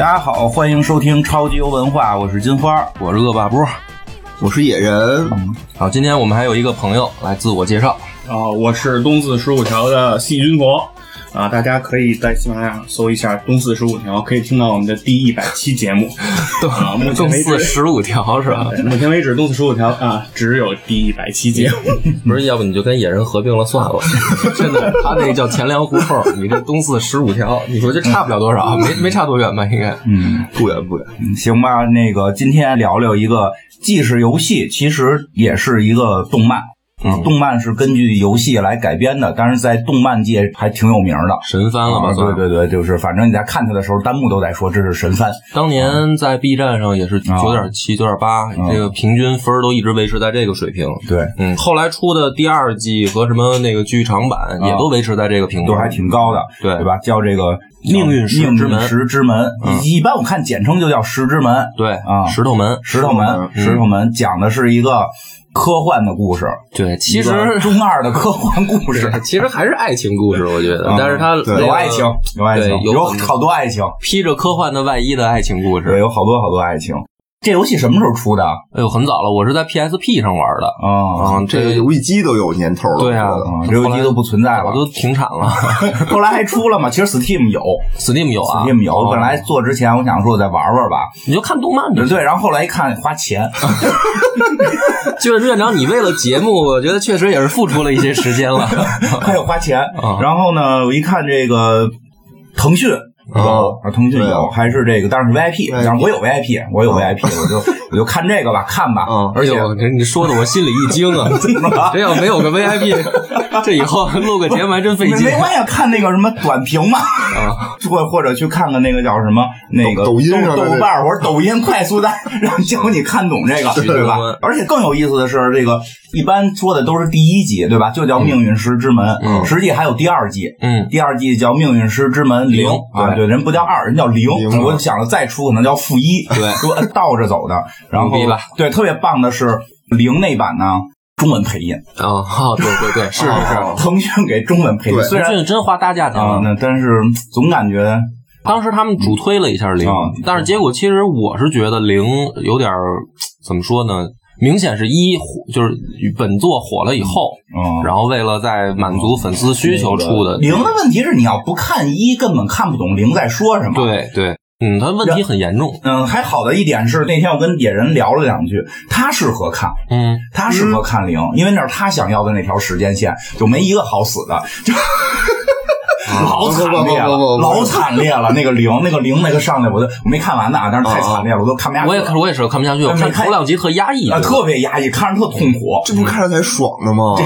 大家好，欢迎收听超级游文化，我是金花，我是恶霸波，我是野人。好，今天我们还有一个朋友来自我介绍啊，我是东四十五条的细菌佛。啊，大家可以在喜马拉雅搜一下“东四十五条”，可以听到我们的第一百期节目。啊，东四十五条是吧？目前为止，东四十五条啊，只有第一百期节目。不是，要不你就跟野人合并了算了。真的，他那个叫钱粮胡同，你这东四十五条，你说这差不了多少，没没差多远吧？应该，嗯，不远不远。行吧，那个今天聊聊一个既是游戏，其实也是一个动漫。嗯，动漫是根据游戏来改编的，但是在动漫界还挺有名的，神番了吧？对对对，就是反正你在看它的时候，弹幕都在说这是神番。当年在 B 站上也是九点七、九点八，这个平均分都一直维持在这个水平。对，嗯，后来出的第二季和什么那个剧场版也都维持在这个平都还挺高的，对对吧？叫这个命运石之门，石之门，一般我看简称就叫石之门。对啊，石头门，石头门，石头门，讲的是一个。科幻的故事，对，其实中二的科幻故事，其实还是爱情故事，我觉得，但是它有爱情，有爱情，有好多爱情，披着科幻的外衣的爱情故事，有好多好多爱情。这游戏什么时候出的？哎呦，很早了，我是在 PSP 上玩的啊。这个游戏机都有年头了。对啊，这游戏机都不存在了，都停产了。后来还出了吗？其实 Steam 有，Steam 有啊，Steam 有。本来做之前，我想说我再玩玩吧。你就看动漫的。对，然后后来一看花钱。就是院长，你为了节目，我觉得确实也是付出了一些时间了，还有花钱。然后呢，我一看这个腾讯。有啊，腾讯有，还是这个，但是 VIP，但是我有 VIP，我有 VIP，我就 我就看这个吧，看吧。而且你说的我心里一惊啊，这要没有个 VIP，这以后录个节目还真费劲。没关系，看那个什么短评嘛，或或者去看看那个叫什么那个抖音豆瓣或者抖音快速带，让教你看懂这个，对吧？而且更有意思的是，这个一般说的都是第一集，对吧？就叫命运石之门，实际还有第二季，嗯，第二季叫命运石之门零啊。对，人不叫二，人叫零。我想着再出可能叫负一，对，说倒着走的。然后对，特别棒的是零那版呢，中文配音啊，对对对，是是。是，腾讯给中文配音，虽然真花大价钱了，那但是总感觉当时他们主推了一下零，但是结果其实我是觉得零有点怎么说呢？明显是一就是本作火了以后，嗯，然后为了在满足粉丝需求出的零的问题是，你要不看一，根本看不懂零在说什么。对对，嗯，他问题很严重。嗯，还好的一点是，那天我跟野人聊了两句，他适合看，嗯，他适合看零，因为那是他想要的那条时间线，就没一个好死的，就。老惨烈了，老惨烈了。那个零，那个零，那个上来，我都我没看完呢，但是太惨烈了，我都看不下去。我也看我也是看不下去，我看头两集特压抑啊，特别压抑，看着特痛苦。这不看着才爽的吗？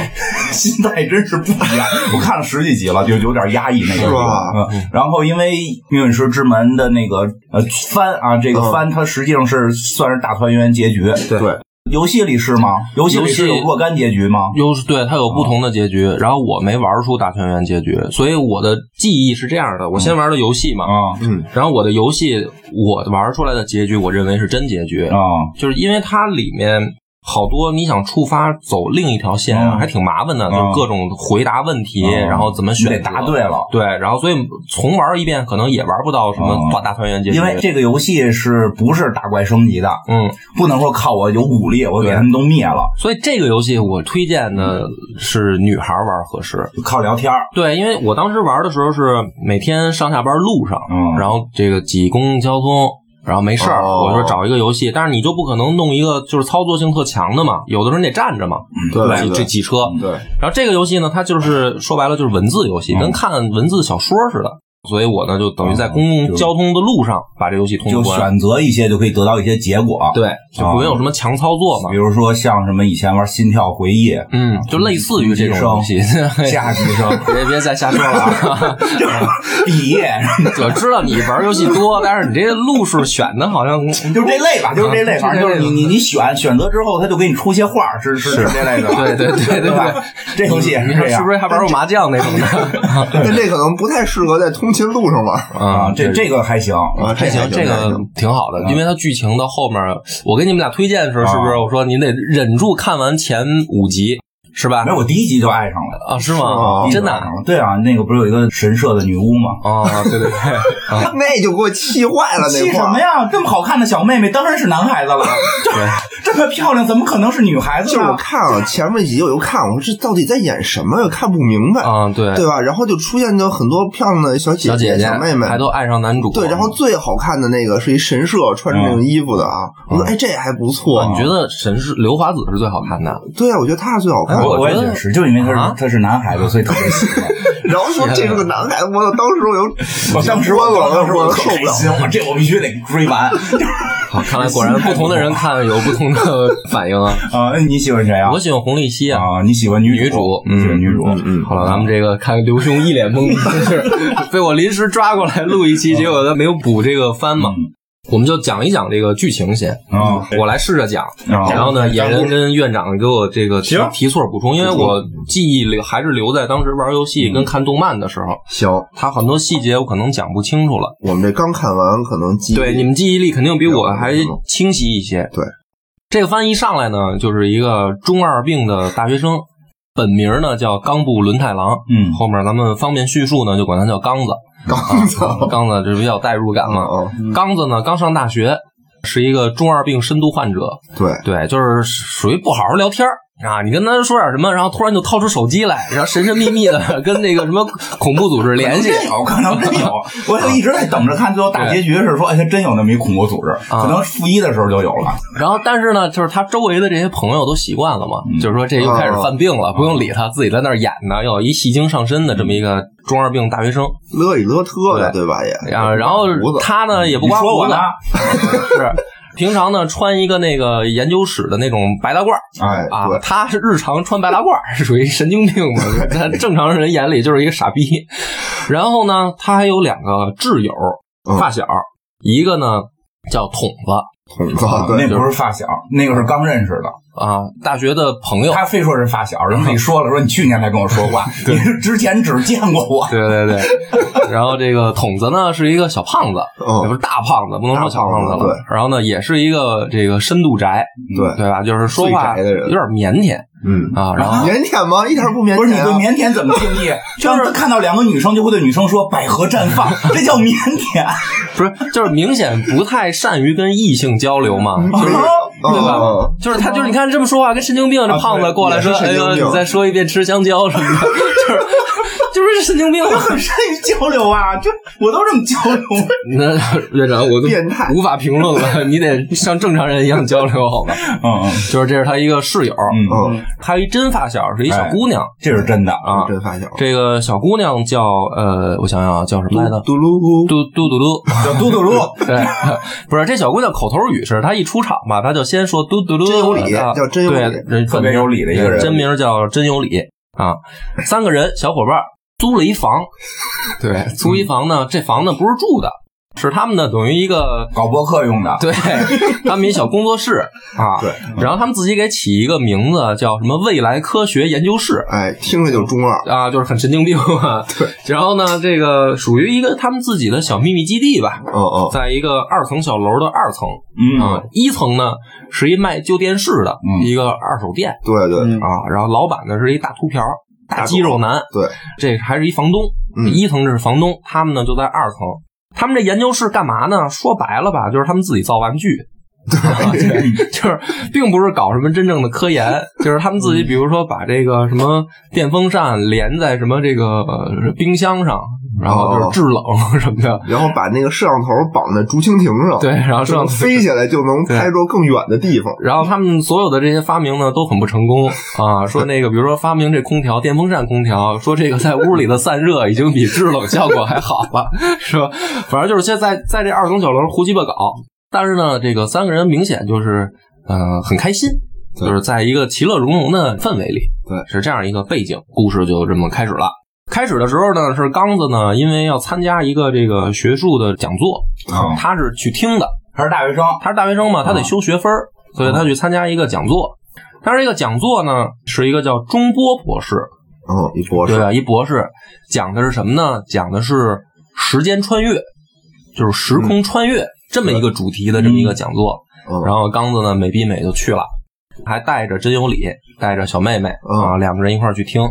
心态真是不一样。我看了十几集了，就有点压抑那个。是吧？然后因为《命运石之门》的那个呃番啊，这个番它实际上是算是大团圆结局。对。游戏里是吗？游戏里是有若干结局吗？有，对，它有不同的结局。然后我没玩出大团圆结局，所以我的记忆是这样的：我先玩的游戏嘛，啊，嗯，然后我的游戏我玩出来的结局，我认为是真结局啊，就是因为它里面。好多你想触发走另一条线啊，还挺麻烦的，就各种回答问题，然后怎么选，得答对了，对，然后所以重玩一遍可能也玩不到什么大大团圆结局。因为这个游戏是不是打怪升级的？嗯，不能说靠我有武力，我给他们都灭了。所以这个游戏我推荐的是女孩玩合适，靠聊天对，因为我当时玩的时候是每天上下班路上，嗯，然后这个挤公共交通。然后没事儿，我说找一个游戏，但是你就不可能弄一个就是操作性特强的嘛，有的时候你得站着嘛，对，这挤车。对。然后这个游戏呢，它就是说白了就是文字游戏，跟看文字小说似的。所以我呢，就等于在公共交通的路上把这游戏通关，就选择一些就可以得到一些结果。对，就不用什么强操作嘛。比如说像什么以前玩《心跳回忆》，嗯，就类似于这种东西。下级生，别别再瞎说了啊！毕业，我知道你玩游戏多，但是你这路数选的好像就是这类吧，就是这类，反正就是你你你选选择之后，他就给你出些画，是是是这类的。对对对对吧？这游戏你说是不是还玩过麻将那种的？但这可能不太适合在通勤路上玩啊。这这个还行，还行，这个挺好的，因为它剧情到后面，我给你们俩推荐的时候，是不是我说您得忍住看完前五集？是吧没？有，我第一集就爱上了。啊，是是吗？吗真的啊？对啊，那个不是有一个神社的女巫吗？啊，对对对，啊，那就给我气坏了，气。什么呀？这么好看的小妹妹当然是男孩子了，这这么漂亮，怎么可能是女孩子就是我？看了前面几集，我就看，我说这到底在演什么呀？看不明白，啊，对，对吧？然后就出现就很多漂亮的小姐小姐姐小妹妹，还都爱上男主。对，然后最好看的那个是一神社穿着那种衣服的啊，我说哎这还不错啊，你觉得神社刘华子是最好看的？对啊，我觉得她是最好看的。我我也觉得是，就因为他是、啊他是男孩子，所以特别喜欢。然后说这是个男孩子，我当时我就我当时我我当时我我受不了。这我必须得追完。好，看来果然不同的人看有不同的反应啊。啊，你喜欢谁啊？我喜欢红丽希啊。啊，你喜欢女女主你喜欢女主，嗯嗯好了，咱们这个看刘兄一脸懵逼，就是被我临时抓过来录一期，结果他没有补这个番嘛。我们就讲一讲这个剧情先，啊我来试着讲，啊然后呢，野人跟院长给我这个提提错补充，因为我记忆留还是留在当时玩游戏跟看动漫的时候，行，他很多细节我可能讲不清楚了。我们这刚看完，可能记忆对，你们记忆力肯定比我还清晰一些。对，这个番一上来呢，就是一个中二病的大学生，本名呢叫冈部伦太郎，嗯。后面咱们方便叙述呢，就管他叫刚子。刚子。啊刚子这比较代入感嘛。嗯。刚子呢刚上大学，是一个中二病深度患者，对，对，就是属于不好好聊天儿啊，你跟他说点什么，然后突然就掏出手机来，然后神神秘秘的 跟那个什么恐怖组织联系。真有可能真有，我就一直在等着看最后大结局是说，哎，他真有那么一恐怖组织，啊可能负一的时候就有了。然后，但是呢，就是他周围的这些朋友都习惯了嘛，就是说这又开始犯病了，不用理他，自己在那儿演呢，要有一戏精上身的这么一个中二病大学生乐里乐特的，对吧？也啊。然后他呢也不刮胡子说我呢？是平常呢穿一个那个研究室的那种白大褂儿。哎，啊，，他是日常穿白大褂儿，是属于神经病嘛，在正常人眼里就是一个傻逼。然后呢，他还有两个挚友嗯。发小，一个呢叫筒子筒子，那对，不是发小，那个是刚认识的。啊，大学的朋友。他非说是发小，然后你说了，说你去年才跟我说话，你是之前只见过我。对对对，然后这个筒子呢是一个小胖子，嗯也不是大胖子，不能说小胖子了。对然后呢，也是一个这个深度宅，对，对吧？就是说话有点腼腆嗯，啊。然后腼腆吗？一点不腼腆啊。不是你对腼腆怎么定义？就是看到两个女生就会对女生说“百合绽放 ”，这叫腼腆。不是，就是明显不太善于跟异性交流嘛，就是对吧吧？就是他就是你看这么说话跟神经病，这胖子过来说，哎呦，你再说一遍吃香蕉什么的，就是就是神经病。我很善于交流啊，就我都这么交流。那院长，我都变态无法评论了，你得像正常人一样交流，好吧？嗯嗯就是这是他一个室友，嗯，嗯，他一真发小是一小姑娘这是真的。啊。真发小，这个小姑娘叫呃，我想想啊，叫什么来着？嘟噜，嘟嘟嘟嘟。叫嘟嘟噜，对，不是这小姑娘口头语是，她一出场吧，她就先说嘟嘟噜，真有理啊叫真有理对，人特别有理的一个人真名叫真有理啊。三个人小伙伴租了一房，对，租一房呢，这房子不是住的，是他们的等于一个搞博客用的。对，他们一小工作室啊，对，然后他们自己给起一个名字叫什么未来科学研究室。哎，听着就中二，啊，就是很神经病啊。对，然后呢，这个属于一个他们自己的小秘密基地吧，嗯嗯，在一个二层小楼的二层。嗯。啊，一层呢是一卖旧电视的嗯。一个二手店。对对，嗯。啊，然后老板呢是一大秃瓢、大肌肉男，对，这还是一房东，嗯一层这是房东，他们呢就在二层。他们这研究室干嘛呢？说白了吧，就是他们自己造玩具。对，就是并不是搞什么真正的科研，就是他们自己，比如说把这个什么电风扇连在什么这个呃冰箱上，然后就是制冷什么的。然后把那个摄像头绑在竹蜻蜓上，对，然后这样摄像飞起来就能拍着更远的地方。然后他们所有的这些发明呢都很不成功啊，说那个比如说发明这空调，电风扇空调，说这个在屋里的散热已经比制冷效果还好了，是吧？反正就是现在在这二层小楼胡鸡巴搞，但是呢，这个三个人明显就是呃很开心，对。就是在一个其乐融融的氛围里，对，是这样一个背景，故事就这么开始了。开始的时候呢，是刚子呢，因为要参加一个这个学术的讲座，啊，他是去听的，他是大学生。他是大学生嘛，他得修学分儿所以他去参加一个讲座。但是这个讲座呢，是一个叫中波博士，嗯，一博士，对吧？一博士。讲的是什么呢？讲的是时间穿越，就是时空穿越、这么一个主题的这么一个讲座。嗯，然后刚子呢，美逼美就去了。还带着真有理，带着小妹妹嗯啊，两个人一块儿去听。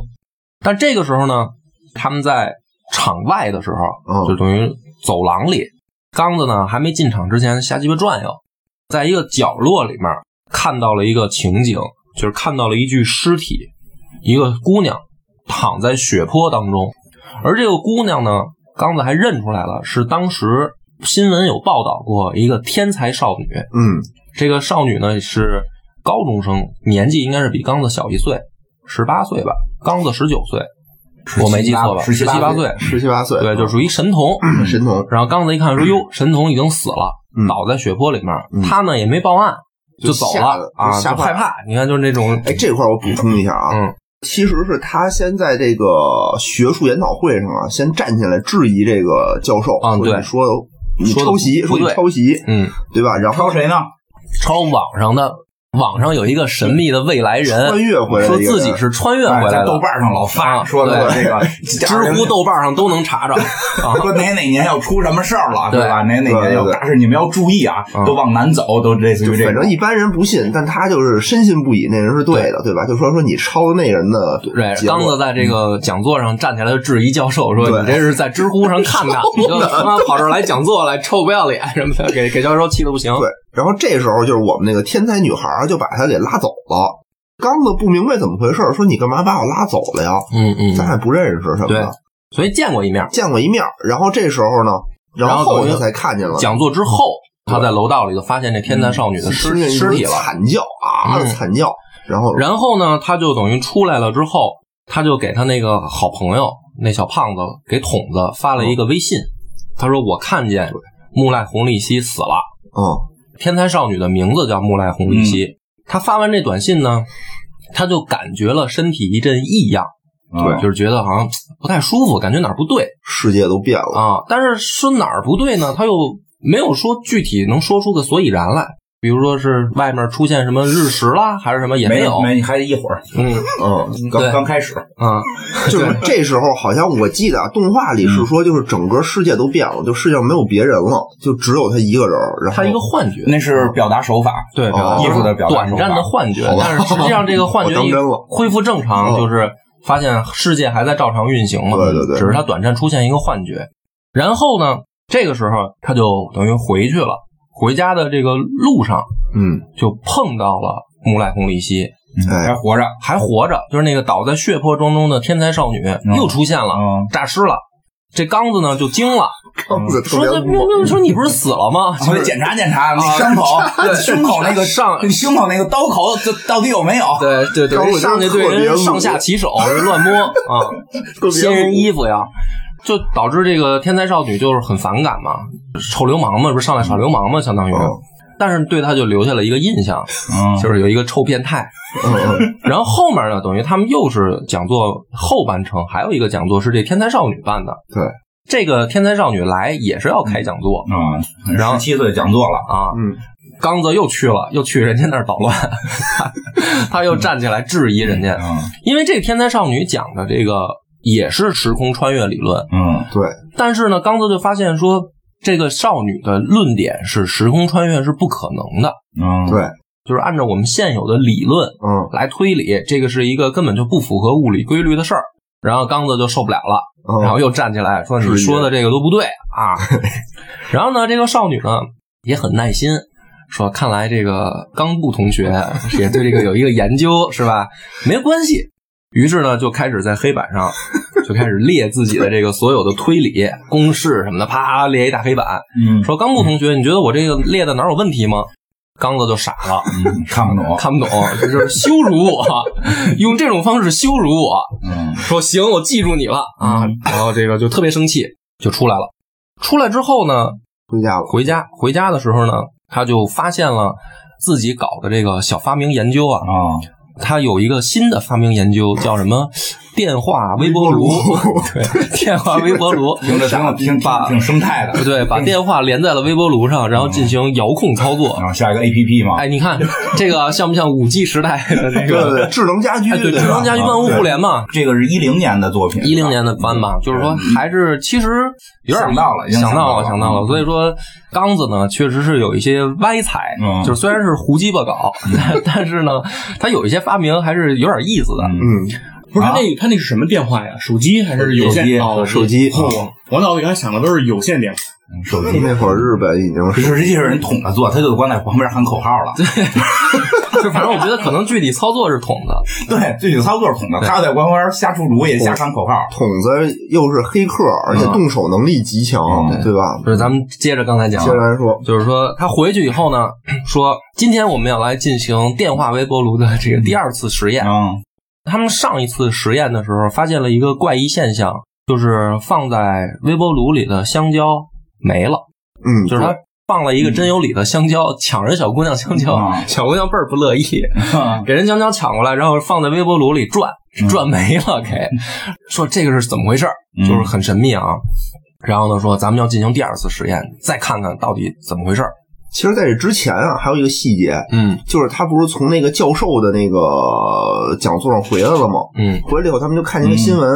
但这个时候呢，他们在场外的时候，嗯就等于走廊里，刚子呢还没进场之前瞎鸡巴转悠，在一个角落里面看到了一个情景，就是看到了一具尸体，一个姑娘躺在血泊当中，而这个姑娘呢，刚子还认出来了，是当时新闻有报道过一个天才少女，嗯这个少女呢是高中生，年纪应该是比刚子小一岁，十八岁吧，刚子十九岁，我没记错吧？十七八岁，十七八岁，对，就属于神童。神童，然后刚子一看说：“哟，神童已经死了，嗯倒在血泊里面。嗯他呢也没报案，就走了啊，吓害怕。你看，就是那种，哎，这块我补充一下啊，嗯，其实是他先在这个学术研讨会上啊，先站起来质疑这个教授，啊对说你抄袭，说你抄袭，嗯，对吧？然后抄谁呢？抄网上的，网上有一个神秘的未来人，穿越回来说自己是穿越哎回来豆瓣上老发啊说的对。这个 知乎、豆瓣上都能查着。啊。说哪哪年要出什么事儿了，对。吧？哪哪年要大事，你们要注意啊，嗯都往南走，都类似于这种。反正一般人不信，但他就是深信不疑，那人是对的，对。吧？就说说你抄的那人的对，刚子在这个讲座上站起来就质疑教授说：“你这是在知乎上看的，你就他妈跑这儿来讲座来，臭不要脸什么的，给给教授气的不行。对，然后这时候就是我们那个天才女孩就把他给拉走了。刚子不明白怎么回事，说你干嘛把我拉走了呀？嗯嗯，咱俩不认识什么对的，，所以见过一面。见过一面。然后这时候呢，然然后后他才看见了讲座之后，他在楼道里就发现这天才少女的尸尸体了。惨叫啊，嗯惨叫。然后然后呢，他就等于出来了之后，他就给他那个好朋友那小胖子给筒子发了一个微信，他说：“我看见木赖红利希死了。”嗯天才少女的名字叫木赖红利希。她发完这短信呢，她就感觉了身体一阵异样，对就是觉得好像不太舒服，感觉哪儿不对世界都变了。啊。但是说哪儿不对呢，她又没有说具体能说出个所以然来。比如说是外面出现什么日食啦，还是什么也没有。没没，还一会儿，嗯。嗯，刚对。刚开始，嗯，就是这时候好像我记得啊，动画里是说，就是整个世界都变了，就世界上没有别人了，就只有他一个人。然后他一个幻觉，那是表达手法。对哦表达艺术的表达手法短暂的幻觉但是实际上这个幻觉 恢复正常，哦就是发现世界还在照常运行嘛。对对对。只是他短暂出现一个幻觉。然后呢，这个时候他就等于回去了，回家的这个路上嗯，就碰到了木赖红利希，嗯。哎。还活着，还活着，就是那个倒在血泊当中的天才少女又出现了，嗯。诈尸了。这刚子呢就惊了，刚子说这猛，说你不是死了吗？我得检查检查那伤口，胸口那个上胸口那个刀口，这到底有没有？对对对，上去对人上下其手，乱摸啊，掀人衣服呀，就导致这个天才少女就是很反感嘛，臭流氓嘛，不是上来耍流氓嘛，相当于。嗯。但是对他就留下了一个印象，嗯，就是有一个臭变态。然后后面呢，等于他们又是讲座后半程，还有一个讲座是这天才少女办的。对，这个天才少女来也是要开讲座。嗯，然后十七岁讲座了，啊，嗯，刚子又去了，又去人家那儿捣乱，他又站起来质疑人家，嗯。因为这个天才少女讲的这个也是时空穿越理论，嗯对，但是呢，刚子就发现说，这个少女的论点是时空穿越是不可能的，嗯，对，就是按照我们现有的理论嗯来推理，这个是一个根本就不符合物理规律的事儿。然后刚子就受不了了，嗯，然后又站起来说：“你说的这个都不对啊！” 然后呢，这个少女呢也很耐心，说：“看来这个刚布同学也对这个有一个研究，是吧？没关系。”于是呢，就开始在黑板上 就开始列自己的这个所有的推理公式什么的，啪列一大黑板，嗯说：“刚木同学，你觉得我这个列的哪儿有问题吗？”刚子就傻了，嗯，看不懂，看不懂，这就是羞辱我，用这种方式羞辱我。嗯说行，我记住你了啊，然后这个就特别生气，就出来了。出来之后呢，回家了，回家回家的时候呢，他就发现了自己搞的这个小发明研究啊，啊，他有一个新的发明研究叫什么电话微波炉，对，电话微波炉，听着挺挺挺挺生态的，对，把电话连在了微波炉上，然后进行遥控操作。然后下一个 A P P 嘛，哎，你看 这个像不像五 G 时代的这个？智能家居？对，智能家居万物互联嘛。这个是一零年的作品，一零年的番吧，就是说还是其实有点想到了，想到了，想到了。所以说刚子呢，确实是有一些歪才，就是虽然是胡鸡巴搞，但是呢，他有一些发明还是有点意思的。嗯，不是他那他那是什么电话呀？手机还是有线？哦，手机。我脑子里还想的都是有线电话。手机那会儿日本已经实际是人捅着做，他就光在旁边喊口号了。对，就反正我觉得可能具体操作是捅的。对，具体操作是捅的。他在旁边瞎出主意，瞎喊口号。捅子又是黑客，而且动手能力极强，对吧？就是，咱们接着刚才讲，接着来说，就是说他回去以后呢，说今天我们要来进行电话微波炉的这个第二次实验。嗯，他们上一次实验的时候发现了一个怪异现象，就是放在微波炉里的香蕉没了。嗯，就是他放了一个真有理的香蕉，抢人小姑娘香蕉，小姑娘倍儿不乐意，给人香蕉抢过来，然后放在微波炉里转，转没了，给。说这个是怎么回事就是很神秘啊。然后呢说咱们要进行第二次实验，再看看到底怎么回事其实在这之前啊，还有一个细节，嗯，就是他不是从那个教授的那个讲座上回来了吗？嗯，回来以后他们就看见一个新闻，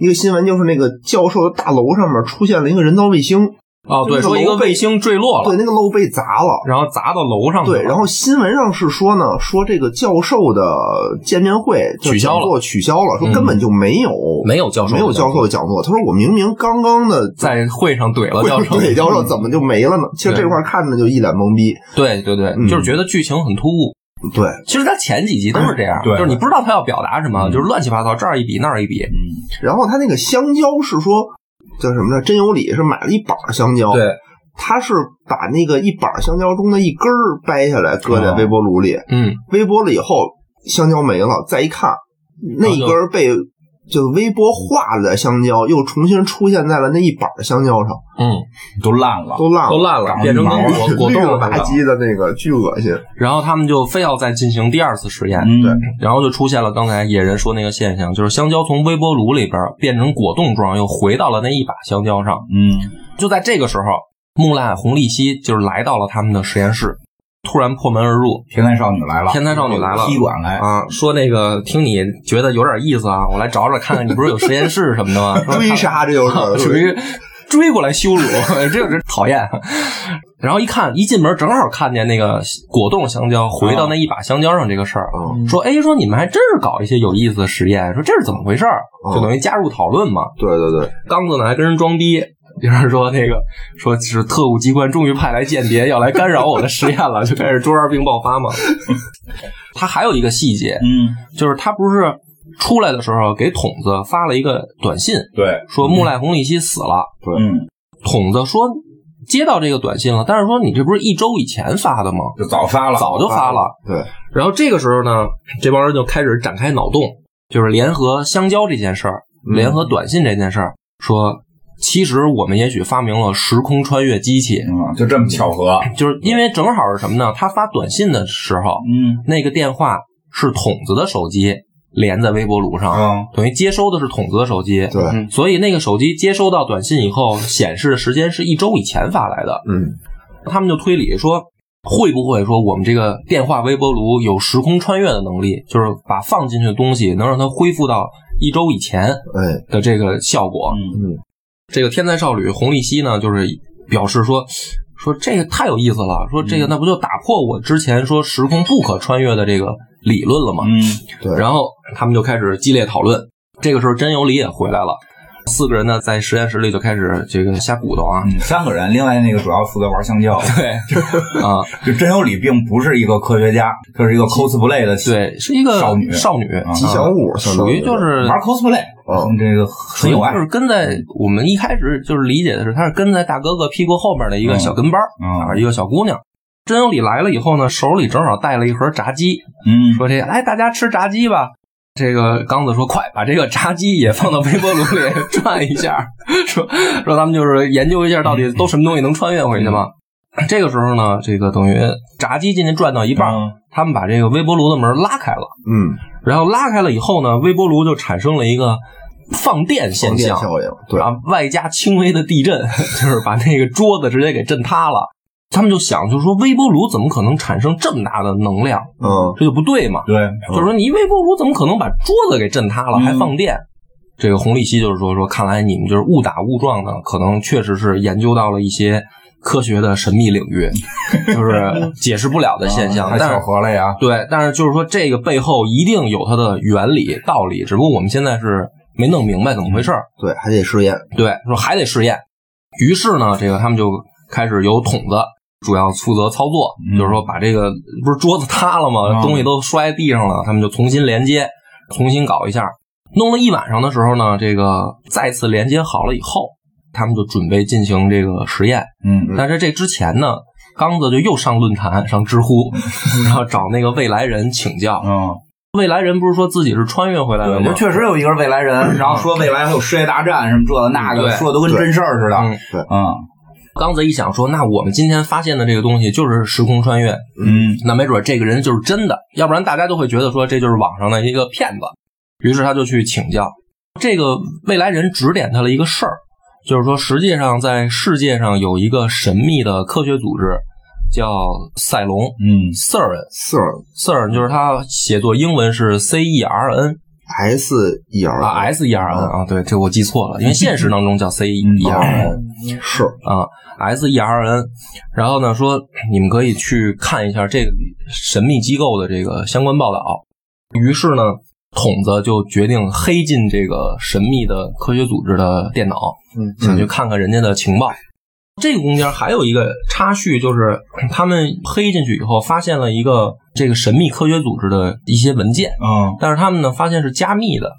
一个新闻就是那个教授的大楼上面出现了一个人造卫星。哦，对，说一个卫星坠落了，对，那个楼被砸了，然后砸到楼上。对，然后新闻上是说呢，说这个教授的见面会取消了，取消了，说根本就没有没有教授没有教授的讲座。他说我明明刚刚的在会上怼了教授，怼教授怎么就没了呢？其实这块看着就一脸懵逼。对对对，就是觉得剧情很突兀。对，其实他前几集都是这样，就是你不知道他要表达什么，就是乱七八糟，这儿一笔那儿一笔。嗯，然后他那个香蕉是说叫什么呢？真有理是买了一板香蕉。对。他是把那个一板香蕉中的一根儿掰下来，搁在微波炉里。嗯，微波了以后，香蕉没了。再一看，那一根儿被就微波化了的香蕉，又重新出现在了那一把香蕉上。嗯，都烂了，都烂了，都烂了，变成跟果果冻吧唧的那个，巨恶心。然后他们就非要再进行第二次实验。对，然后就出现了刚才野人说那个现象，就是香蕉从微波炉里边变成果冻状，又回到了那一把香蕉上。嗯，就在这个时候。木兰红利希就是来到了他们的实验室，突然破门而入，天才少女来了，天才少女来了，踢馆来啊，说那个听你觉得有点意思啊，我来找找看看你不是有实验室什么的吗？追杀这就是 属于追过来羞辱，这个是讨厌。然后一看，一进门正好看见那个果冻香蕉回到那一把香蕉上这个事儿，说哎，说你们还真是搞一些有意思的实验，说这是怎么回事儿？就等于加入讨论嘛。对对对，刚子呢还跟人装逼。就是说，那个说是特务机关终于派来间谍，要来干扰我的实验了，就开始中二病爆发嘛。他还有一个细节，嗯，就是他不是出来的时候给筒子发了一个短信，对，说木赖红利希死了。对，嗯，筒子说接到这个短信了，但是说你这不是一周以前发的吗？就早发了，早就发了。对，然后这个时候呢，这帮人就开始展开脑洞，就是联合香蕉这件事儿，联合短信这件事儿，说。其实我们也许发明了时空穿越机器，嗯，就这么巧合，就是因为正好是什么呢？他发短信的时候，嗯，那个电话是筒子的手机连在微波炉上，嗯，等于接收的是筒子的手机，对，所以那个手机接收到短信以后，显示的时间是一周以前发来的，嗯，他们就推理说，会不会说我们这个电话微波炉有时空穿越的能力，就是把放进去的东西能让它恢复到一周以前，哎。的这个效果，嗯。这个天才少女洪丽熙呢，就是表示说，说这个太有意思了，说这个那不就打破我之前说时空不可穿越的这个理论了吗？嗯，对。然后他们就开始激烈讨论。这个时候真由里也回来了，四个人呢在实验室里就开始这个瞎鼓捣啊。三个人，另外那个主要负责玩香蕉。对，啊，就真有理并不是一个科学家，这是一个 cosplay 的，对，是一个少女，少女吉祥物，属于就是玩 cosplay。嗯，这个很有爱，就是跟在我们一开始就是理解的是，他是跟在大哥哥屁股后面的一个小跟班啊，一个小姑娘。真有理来了以后呢，手里正好带了一盒炸鸡，嗯，说这来大家吃炸鸡吧。这个刚子说快把这个炸鸡也放到微波炉里 转一下，说说咱们就是研究一下到底都什么东西能穿越回去吗？这个时候呢，这个等于炸鸡进去转到一半，嗯他们把这个微波炉的门拉开了，嗯，然后拉开了以后呢，微波炉就产生了一个放电现象。电效应，对，啊，外加轻微的地震，就是把那个桌子直接给震塌了。他们就想，就是说微波炉怎么可能产生这么大的能量？嗯，这就不对嘛。对，就是说，你微波炉怎么可能把桌子给震塌了，嗯还放电？这个洪立希就是说，说看来你们就是误打误撞的，可能确实是研究到了一些科学的神秘领域，就是解释不了的现象。太巧但是合了呀。对，但是就是说这个背后一定有它的原理道理，只不过我们现在是没弄明白怎么回事儿。对，还得试验，对，说还得试验。于是呢，这个他们就开始有筒子主要负责操作，嗯就是说把这个不是桌子塌了吗？嗯东西都摔地上了，他们就重新连接，重新搞一下。弄了一晚上的时候呢，这个再次连接好了以后，他们就准备进行这个实验。嗯但是这之前呢，刚子就又上论坛、上知乎，然后找那个未来人请教。嗯，未来人不是说自己是穿越回来的，吗？确实有一个未来人，然后说未来还有世界大战什么这个那个，说的都跟真事儿似的。对嗯刚子一想说，那我们今天发现的这个东西就是时空穿越，嗯。那没准这个人就是真的，要不然大家都会觉得说这就是网上的一个骗子。于是他就去请教，这个未来人指点他了一个事儿，就是说实际上在世界上有一个神秘的科学组织叫赛隆。嗯。（CERN）。CERN CERN 就是它写作英文是 C E R N S E R 啊 S E R N 啊，对，这我记错了，因为现实当中叫 C E R N。是，啊，S E R N，然后呢说你们可以去看一下这个神秘机构的这个相关报道。于是呢，筒子就决定黑进这个神秘的科学组织的电脑，嗯想去看看人家的情报。这个中间还有一个插叙，就是他们黑进去以后，发现了一个这个神秘科学组织的一些文件，嗯，但是他们呢发现是加密的，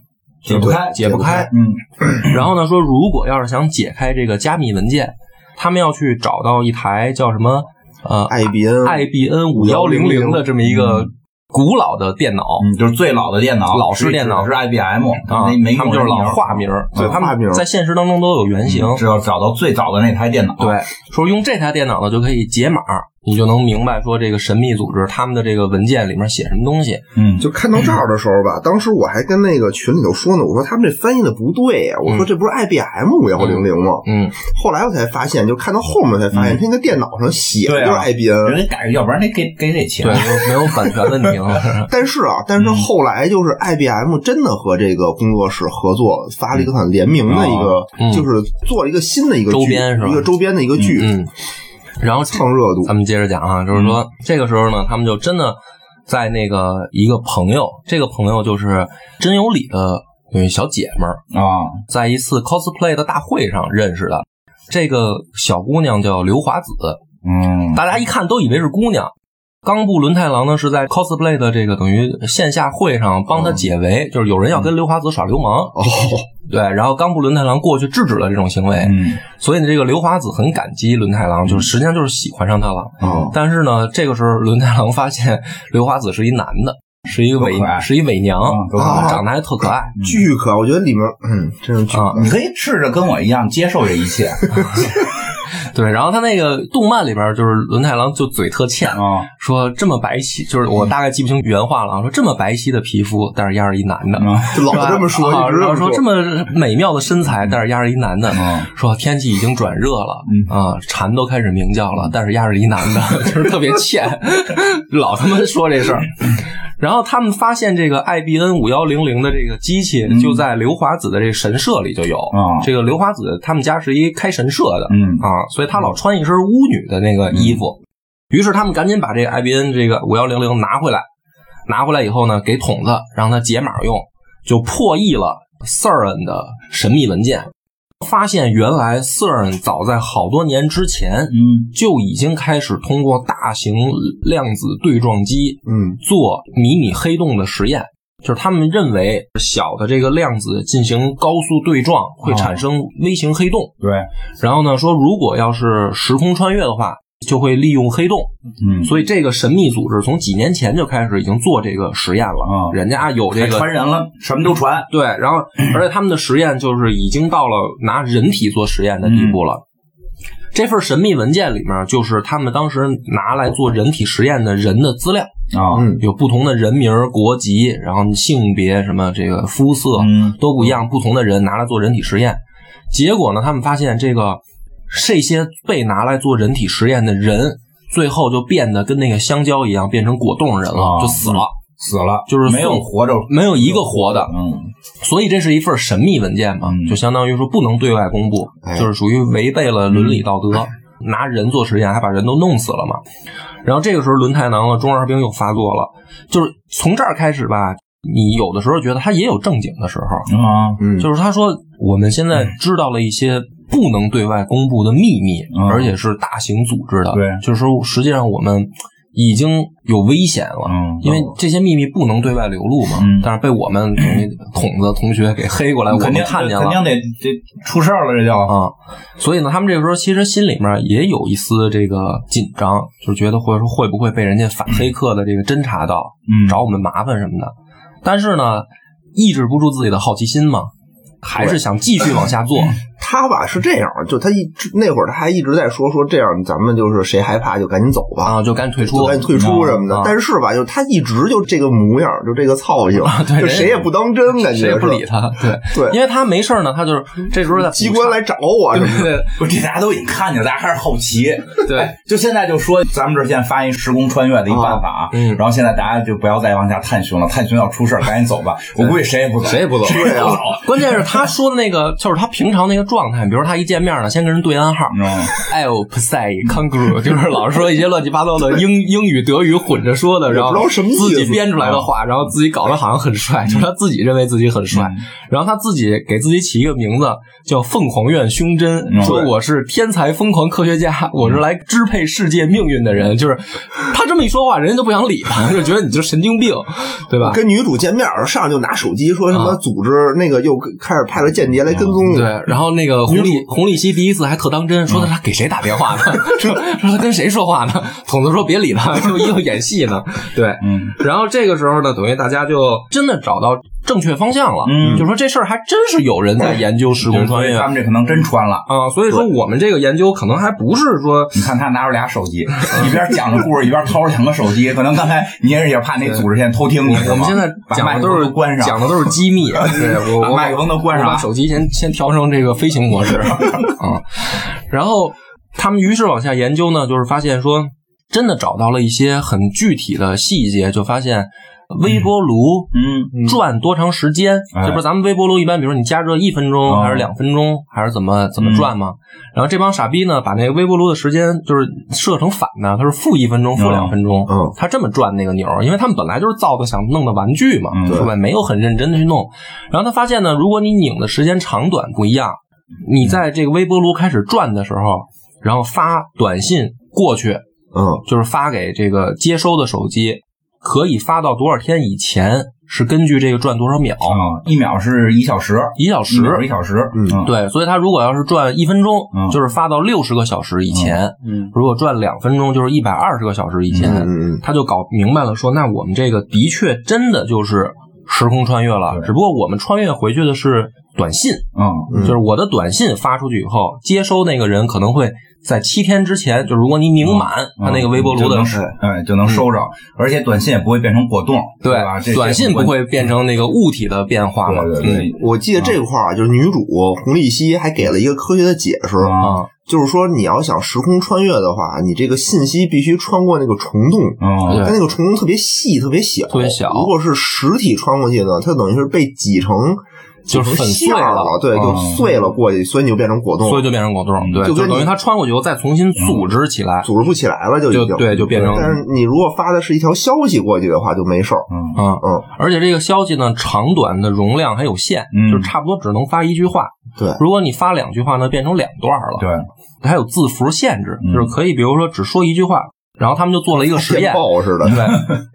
解不开，解不开。嗯。然后呢，说如果要是想解开这个加密文件，他们要去找到一台叫什么呃 IBN IBN 五幺零零的这么一个古老的电脑。嗯，就是最老的电脑，老式电脑是 IBM 啊，他们就是老化名对，他们在现实当中都有原型。只要找到最早的那台电脑，对，说用这台电脑呢就可以解码，你就能明白说这个神秘组织他们的这个文件里面写什么东西。嗯，就看到这儿的时候吧，当时我还跟那个群里头说呢，我说他们这翻译的不对呀，我说这不是 IBM 五幺零零吗？嗯，后来我才发现，就看到后面才发现，他那个电脑上写的就是对啊 IBN。人家改，要不然得给给这钱对，。就没有版权问题了。但是啊，但是后来就是 IBM 真的和这个工作室合作，发了一个很联名的一个，嗯就是做了一个新的一个剧周边是吧一个周边的一个剧，嗯，然后蹭热度咱。们接着讲啊，就是说、这个时候呢，他们就真的在那个一个朋友，这个朋友就是真有理的有一小姐们儿，啊，在一次 cosplay 的大会上认识的。这个小姑娘叫刘华子，嗯大家一看都以为是姑娘。冈部伦太郎呢是在 cosplay 的这个等于线下会上帮他解围，就是有人要跟刘华子耍流氓，哦，对，然后冈部伦太郎过去制止了这种行为，嗯所以呢，这个刘华子很感激伦太郎，就是实际上就是喜欢上他了。哦但是呢，这个时候伦太郎发现刘华子是一男的，是一个伪是一伪娘，长得还特可爱。巨可爱，我觉得里面，嗯，真是巨啊。你可以试着跟我一样接受这一切 对，然后他那个动漫里边就是轮太郎就嘴特欠，啊，说这么白皙，就是我大概记不清原话了啊，说这么白皙的皮肤，但是压着一男的。嗯 就老这么说，啊一直然后说这么么美妙的身材，但是压着一男的。嗯说天气已经转热了，嗯啊，蝉都开始鸣叫了，但是压着一男的，就是特别欠，老他妈说这事儿。然后他们发现这个 IBN 五幺零零的这个机器就在刘华子的这个神社里就有。啊这个刘华子他们家是一开神社的，嗯啊，所以他老穿一身巫女的那个衣服。于是他们赶紧把这个 IBN 这个五幺零零拿回来，拿回来以后呢，给筒子让他解码用，就破译了 CERN 的神秘文件，发现原来 CERN 早在好多年之前嗯。就已经开始通过大型量子对撞机嗯。做迷你黑洞的实验。就是他们认为小的这个量子进行高速对撞会产生微型黑洞，对，然后呢说如果要是时空穿越的话，就会利用黑洞。嗯所以这个神秘组织从几年前就开始已经做这个实验了，啊人家有这个传人了，什么都传，对，然后 而且他们的实验就是已经到了拿人体做实验的地步了。这份神秘文件里面就是他们当时拿来做人体实验的人的资料啊，嗯有不同的人名、国籍，然后性别什么这个肤色嗯都不一样，不同的人拿来做人体实验。结果呢，他们发现这个这些被拿来做人体实验的人，最后就变得跟那个香蕉一样，变成果冻人了，啊就死了，死了，就是没有活着，没有一个活的。嗯所以这是一份神秘文件嘛，嗯就相当于说不能对外公布，哎就是属于违背了伦理道德，拿人做实验还把人都弄死了嘛。然后这个时候轮太郎的中二病又发作了，就是从这儿开始吧，你有的时候觉得他也有正经的时候，啊，嗯，就是他说我们现在知道了一些不能对外公布的秘密，嗯。而且是大型组织的，对。就是说实际上我们已经有危险了。嗯因为这些秘密不能对外流露嘛，嗯。但是被我们等于筒子同学给黑过来，我肯定们看见了。肯定得得出事儿了，这就。啊、所以呢，他们这个时候其实心里面也有一丝这个紧张，就是觉得或者说会不会被人家反黑客的这个侦查到，嗯。找我们麻烦什么的。但是呢，抑制不住自己的好奇心嘛，还是想继续往下做。他吧是这样，就他一直那会儿他还一直在说说这样，咱们就是谁害怕就赶紧走吧，啊，就赶紧退出，赶紧退出什么的。啊但是吧，就他一直就这个模样，就这个操性，对就谁也不当真，感觉谁也不理他。对，对因为他没事儿呢，他就是这时候在机关来找我什么的。对不是这大家都已经看见了，大家还是好奇。对，就现在就说咱们这儿现在发一时空穿越的一办法，嗯然后现在大家就不要再往下探寻了，探寻要出事儿，赶紧走吧。我估计谁也不走，谁也不走谁也不走。关键是他说的那个，就是他平常那个状态，比如他一见面呢，先跟人对暗号。嗯，El Psi Kangaroo，就是老是说一些乱七八糟的英英语、德语混着说的，然后自己编出来的话，然后自己搞得好像很帅，就是他自己认为自己很帅，嗯。然后他自己给自己起一个名字叫凤凰院胸针，嗯说我是天才疯狂科学家，我是来支配世界命运的人，就是他这么一说话，人家都不想理他，就觉得你就神经病，对吧？跟女主见面上来就拿手机说什么啊。组织那个又开始派了间谍来跟踪。你，对，然后那个洪立洪立希第一次还特当真，说的他给谁打电话呢？说说他跟谁说话呢？筒子说别理他，就又演戏呢。对，嗯，然后这个时候呢，等于大家就真的找到正确方向了。嗯就说这事儿还真是有人在研究时空穿越他们这可能真穿了。啊，所以说我们这个研究可能还不是说你看他拿着俩手机，一边讲着故事，一边掏着两个手机，可能刚才您也是怕那组织现在偷听你。我们现在讲的都是风关上，讲的都是机密。对我 我把麦克风都关上我把手机先先调成这个飞行模式啊。然后他们于是往下研究呢，就是发现说，真的找到了一些很具体的细节，就发现微波炉嗯。转多长时间？哎。这不是咱们微波炉一般，比如说你加热一分钟哦。还是两分钟，还是怎么怎么转吗？然后这帮傻逼呢，把那个微波炉的时间就是设成反的，它是负一分钟、负两分钟，嗯他这么转那个钮儿，因为他们本来就是造的想弄的玩具嘛，嗯。是吧？没有很认真的去弄。然后他发现呢，如果你拧的时间长短不一样，你在这个微波炉开始转的时候，然后发短信过去，嗯。就是发给这个接收的手机，可以发到多少天以前，是根据这个转多少秒，啊，一秒是一小时，一小时。一。一小时，嗯。对，所以他如果要是转一分钟，嗯。就是发到六十个小时以前；嗯。如果转两分钟，就是一百二十个小时以前。他就搞明白了说，那我们这个的确真的就是时空穿越了，只不过我们穿越回去的是短信，嗯嗯。就是我的短信发出去以后，接收那个人可能会在七天之前，就如果你拧满他那个微波炉的哎就能收着，而且短信也不会变成果冻，对吧？短信不会变成那个物体的变化嘛？对对我记得这块儿就是女主洪丽希还给了一个科学的解释，啊啊，就是说你要想时空穿越的话，你这个信息必须穿过那个虫洞。嗯。它那个虫洞特别细，特别小，特别小。如果是实体穿过去呢，它等于是被挤成就是粉碎了了，对，就嗯碎了过去，所以你就变成果冻，所以就变成果冻，对，就就等于它穿过去以后再重新组织起来，组织不起来了，就已经就对就变成但是你如果发的是一条消息过去的话，就没事儿。嗯嗯嗯，而且这个消息呢，长短的容量还有限，嗯就差不多只能发一句话。对如果你发两句话呢，变成两段了。对，还有字符限制，嗯就是可以，比如说只说一句话。然后他们就做了一个实验电，报似的。对，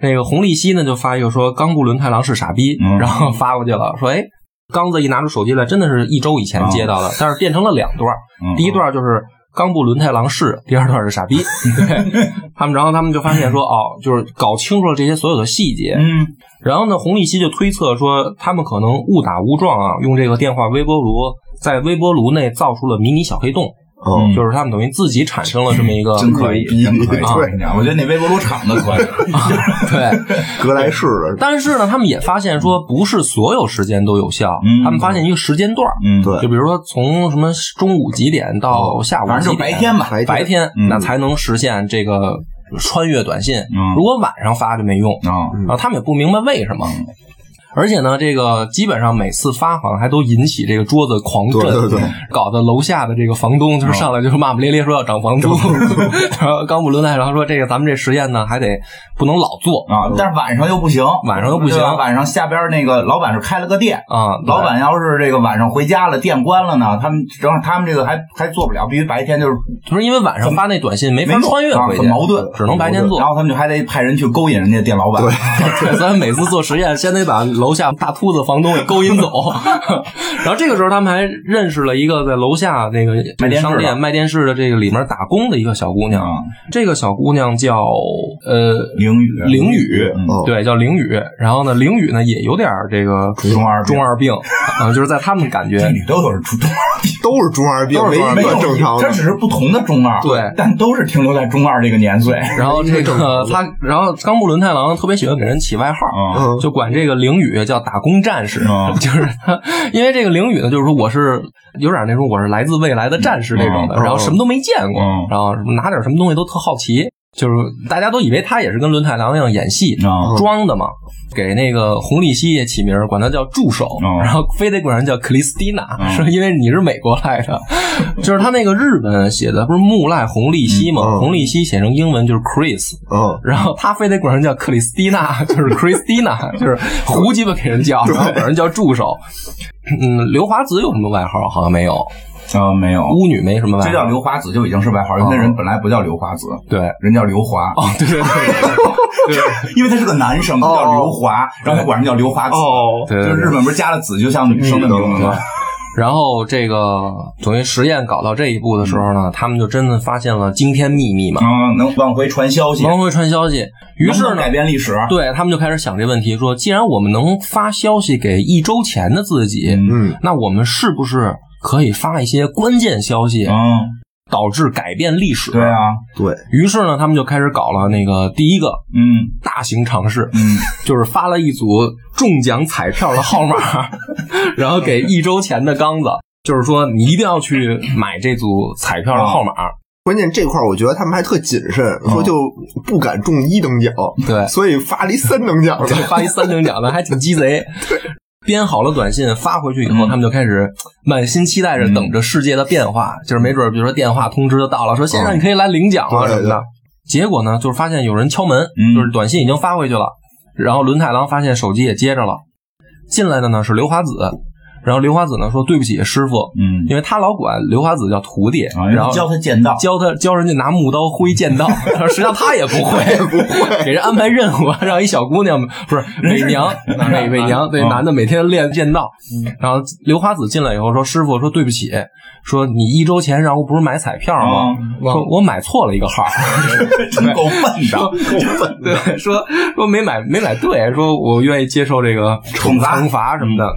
那个红利希呢就发一个说冈部伦太郎是傻逼，嗯然后发过去了，说哎，刚子一拿出手机来，真的是一周以前接到的，但是变成了两段，嗯第一段就是冈部伦太郎是，第二段是傻逼。对，他们然后他们就发现说哦，就是搞清楚了这些所有的细节，嗯然后呢，洪利希就推测说，他们可能误打误撞啊，用这个电话微波炉在微波炉内造出了迷你小黑洞，哦，就是他们等于自己产生了这么一个，真可以，真可以。对我觉得那微波炉厂的可以。对，格莱仕的，但是呢，他们也发现说，不是所有时间都有效。嗯。他们发现一个时间段，嗯，对。就比如说从什么中午几点到下午反正就几点，白天吧。白白天嗯。那才能实现这个穿越短信。嗯。如果晚上发就没用。啊，啊，他们也不明白为什么。而且呢，这个基本上每次发好像还都引起这个桌子狂震，对对对。搞得楼下的这个房东就是上来就是骂骂咧咧说要涨房租。然后冈布伦太郎说这个咱们这实验呢还得不能老做。啊，但是晚上又不行，晚上又不行。晚上下边那个老板是开了个店，啊。老板要是这个晚上回家了，店关了呢，他们正好他们这个还还做不了，必须白天就是就是因为晚上发那短信没法穿越回去，很矛盾只能白天做。然。后他们就还得派人去勾引人家店老板。对，咱每次做实验，先得把 楼下大秃子房东给勾引走。然后这个时候，他们还认识了一个在楼下那个卖电视的。商店卖电视的这个里面打工的一个小姑娘。啊，这个小姑娘叫呃凌雨，凌雨，对，叫凌雨。然后呢，凌雨呢也有点这个中二病。中二病啊，就是在他们感觉 这里都有中二病，都是中二病，都是中二病没一个正常的。他。只是不同的中二，对。但都是停留在中二这个年岁。然后这个他，然后冈部伦太郎特别喜欢给人起外号，就管这个凌雨叫打工战士，嗯就是他，因为这个凌雨呢，就是说我是有点那种我是来自未来的战士那种的，然后什么都没见过，嗯然后什么拿点什么东西都特好奇，就是大家都以为他也是跟轮太郎一样演戏、嗯装的嘛。给那个红利希也起名，管他叫助手，嗯然后非得管人叫克里斯蒂娜，嗯说因为你是美国来的，就是他那个日本写的不是木赖红利希嘛，嗯嗯红利希写成英文就是 Chris，嗯，然后他非得管人叫克里斯蒂娜，就是 Christina，就是胡鸡巴给人叫，然后管人叫助手。嗯，刘华子有什么外号？好像没有，啊，没有，巫女没什么外号。这叫刘华子就已经是外号，因为那人本来不叫刘华子，对，人叫刘华，哦，对对对 因为他是个男生，他叫刘华，然后他管人叫刘华子。哦，对就日本不是加了子就像女生的名字吗？然后这个等于实验搞到这一步的时候呢，他们就真的发现了惊天秘密嘛，啊，能往回传消息，往回传消息。于是呢改，变历史。对他们就开始想这问题，说既然我们能发消息给一周前的自己，嗯，那我们是不是可以发一些关键消息，嗯，导致改变历史？对。啊，对，于是呢，他们就开始搞了那个第一个嗯大型尝试，嗯，就是发了一组中奖彩票的号码，然后给一周前的刚子，就是说你一定要去买这组彩票的号码。关键这块儿我觉得他们还特谨慎，说就不敢中一等奖，对，所以发了一三等奖的。发一三等奖的，还挺鸡贼。编好了短信发回去以后，嗯。他们就开始满心期待着等着世界的变化，就是没准儿比如说电话通知就到了，说先生你可以来领奖了什么的。结果呢，就是发现有人敲门，嗯。就是短信已经发回去了，然后伦太郎发现手机也接着了，进来的呢是刘华子，然后刘华子呢说对不起师傅，嗯。因为他老管刘华子叫徒弟，啊，然后教他剑道，教他教人家拿木刀挥剑道，然 后实际上他也不会，不会。给人安排任务，让一小姑娘不是伪娘，伪伪娘对嗯男的每天练剑道。然后刘华子进来以后说：“师傅说对不起，说你一周前让我不是买彩票吗？说我买错了一个号，真够笨的。对，说说没买没买对，说我愿意接受这个惩罚。惩罚什么的。”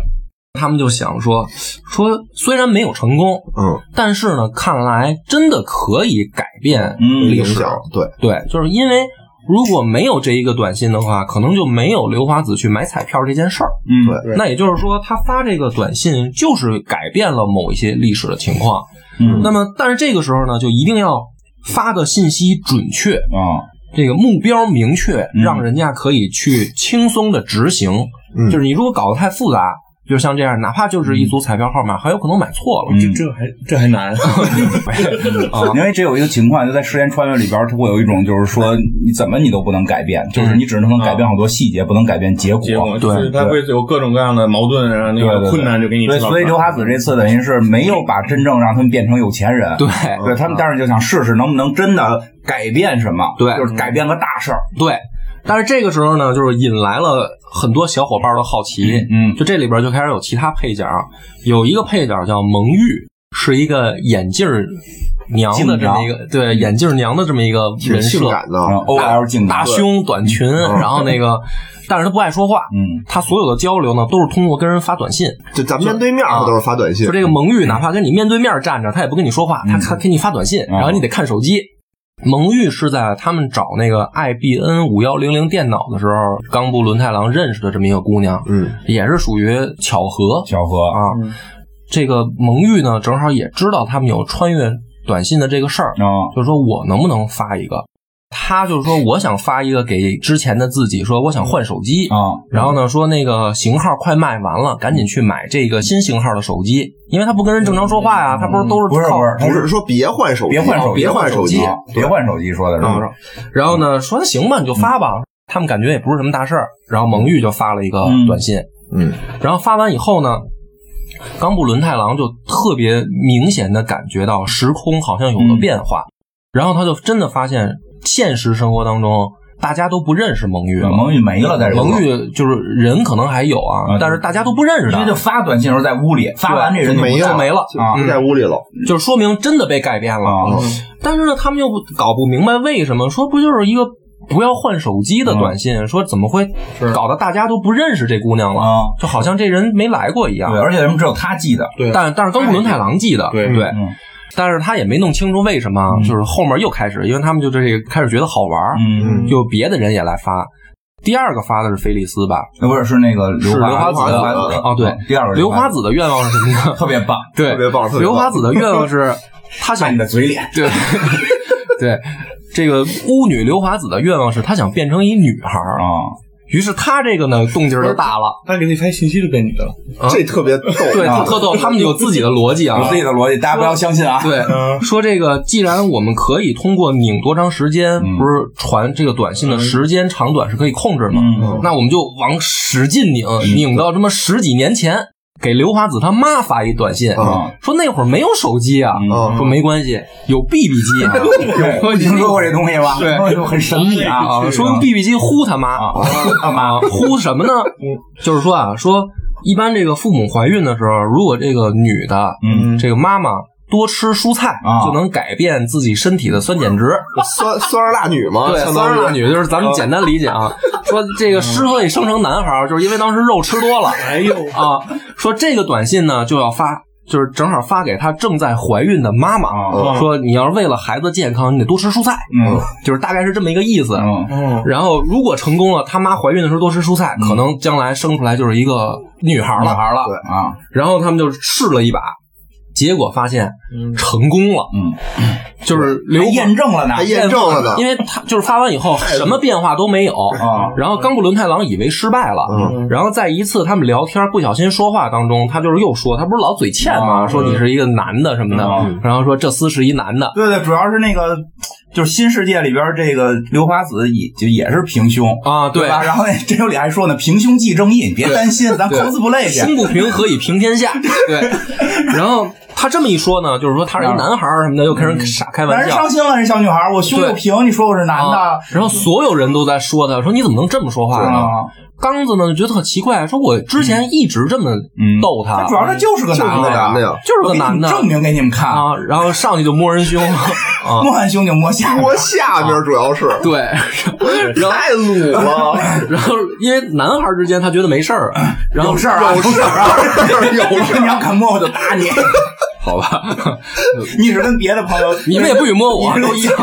他们就想说说，虽然没有成功，嗯，但是呢，看来真的可以改变嗯历史。对，对，就是因为如果没有这一个短信的话，可能就没有刘华子去买彩票这件事儿。嗯，对那也就是说，他发这个短信就是改变了某一些历史的情况。嗯那么，但是这个时候呢，就一定要发的信息准确，啊，这个目标明确，嗯让人家可以去轻松的执行。嗯就是你如果搞得太复杂，就像这样，哪怕就是一组彩票号码，很有可能买错了。嗯这这还这还难，啊因为这有一个情况，就在时间穿越里边，它会有一种就是说，你怎么你都不能改变，就是你只能改变好多细节，不能改变结果。结果对就是它会有各种各样的矛盾，然后那个困难就给你对。所以刘华子这次等于是没有把真正让他们变成有钱人。对对他们当时就想试试能不能真的改变什么，对就是改变个大事儿。对，但是这个时候呢，就是引来了很多小伙伴的好奇。嗯就这里边就开始有其他配角，有一个配角叫蒙玉，是一个眼镜娘的这么一个对眼镜娘的这么一个人设，的 O L 镜大胸短裙，然后那个，但是他不爱说话，嗯，他所有的交流呢都是通过跟人发短信，就咱们面对面他都是发短信，就这个蒙玉哪怕跟你面对面站着，他也不跟你说话，他他给你发短信，然后你得看手机。蒙玉是在他们找那个 IBN 五幺零零电脑的时候，冈部伦太郎认识的这么一个姑娘，嗯，也是属于巧合，巧合啊。这个蒙玉呢，正好也知道他们有穿越短信的这个事儿，啊，就是说我能不能发一个？他就是说，我想发一个给之前的自己，说我想换手机啊。然后呢，说那个型号快卖完了，赶紧去买这个新型号的手机，因为他不跟人正常说话呀，他不是都是不是不是，说别换手机，别换手，别换手机，别换手机，说的是不是。然后呢，说那行吧，你就发吧。他们感觉也不是什么大事儿。然后蒙玉就发了一个短信，嗯，然后发完以后呢，冈部伦太郎就特别明显的感觉到时空好像有了变化，然后他就真的发现。现实生活当中，大家都不认识蒙玉了。蒙玉没了，在这。蒙玉就是人，可能还有啊，但是大家都不认识他。因为就发短信时候在屋里，发完这人就没了，没了啊，在屋里了，就说明真的被改变了。但是呢，他们又搞不明白为什么，说不就是一个不要换手机的短信，说怎么会搞得大家都不认识这姑娘了？就好像这人没来过一样。对，而且为什么只有他记得？对，但但是冈部伦太郎记得，对对。但是他也没弄清楚为什么，就是后面又开始，因为他们就这个开始觉得好玩嗯，就别的人也来发。第二个发的是菲利斯吧？不是，是那个刘华子哦，对，第二个刘华子的愿望是什么呢？特别棒，对，特别棒。刘华子的愿望是，他想你的嘴脸，对 对，这个巫女刘华子的愿望是，她想变成一女孩啊。于是他这个呢动静就大了，他给你发信息就变女的了，这特别逗，对，特逗。他们有自己的逻辑啊，有自己的逻辑，大家不要相信啊。对，说这个既然我们可以通过拧多长时间，不是传这个短信的时间长短是可以控制吗？那我们就往使劲拧，拧到这么十几年前。给刘华子他妈发一短信，说那会儿没有手机啊，说没关系，有 BB 机，有听说过这东西吧？对，很神秘啊。说用 BB 机呼他妈，他妈呼什么呢？就是说啊，说一般这个父母怀孕的时候，如果这个女的，嗯，这个妈妈。多吃蔬菜啊，就能改变自己身体的酸碱值。酸酸儿辣女吗？对，酸儿辣女就是咱们简单理解啊。说这个之所以生成男孩，就是因为当时肉吃多了。哎呦啊！说这个短信呢，就要发，就是正好发给她正在怀孕的妈妈。说你要是为了孩子健康，你得多吃蔬菜。嗯，就是大概是这么一个意思。嗯，然后如果成功了，他妈怀孕的时候多吃蔬菜，可能将来生出来就是一个女孩了。女孩了。对啊，然后他们就试了一把。结果发现成功了，嗯，就是刘验证了呢，还验证了。呢，因为他就是发完以后什么变化都没有。啊。然后冈部伦太郎以为失败了，嗯，然后在一次他们聊天不小心说话当中，他就是又说他不是老嘴欠吗？说你是一个男的什么的，然后说这厮是一男的，对对，主要是那个就是新世界里边这个刘华子也就也是平胸。啊，对。吧？然后那真有理还说呢，平胸即正义，你别担心，咱 cosplay 去，心不平何以平天下？对，然后。他这么一说呢，就是说他是一男孩什么的，又开始傻开玩笑。人伤心了，人小女孩，我胸又平，你说我是男的。然后所有人都在说他，说你怎么能这么说话呢？刚子呢觉得特奇怪，说我之前一直这么逗他，主要他就是个男的呀，就是个男的，证明给你们看。啊。然后上去就摸人胸，摸完胸就摸下摸下边，主要是。对，太鲁了。然后因为男孩之间他觉得没事儿，然后有事儿啊，有事儿，有事儿，你要敢摸我就打你。好吧，你是跟别的朋友，你们也不许摸我，都一样。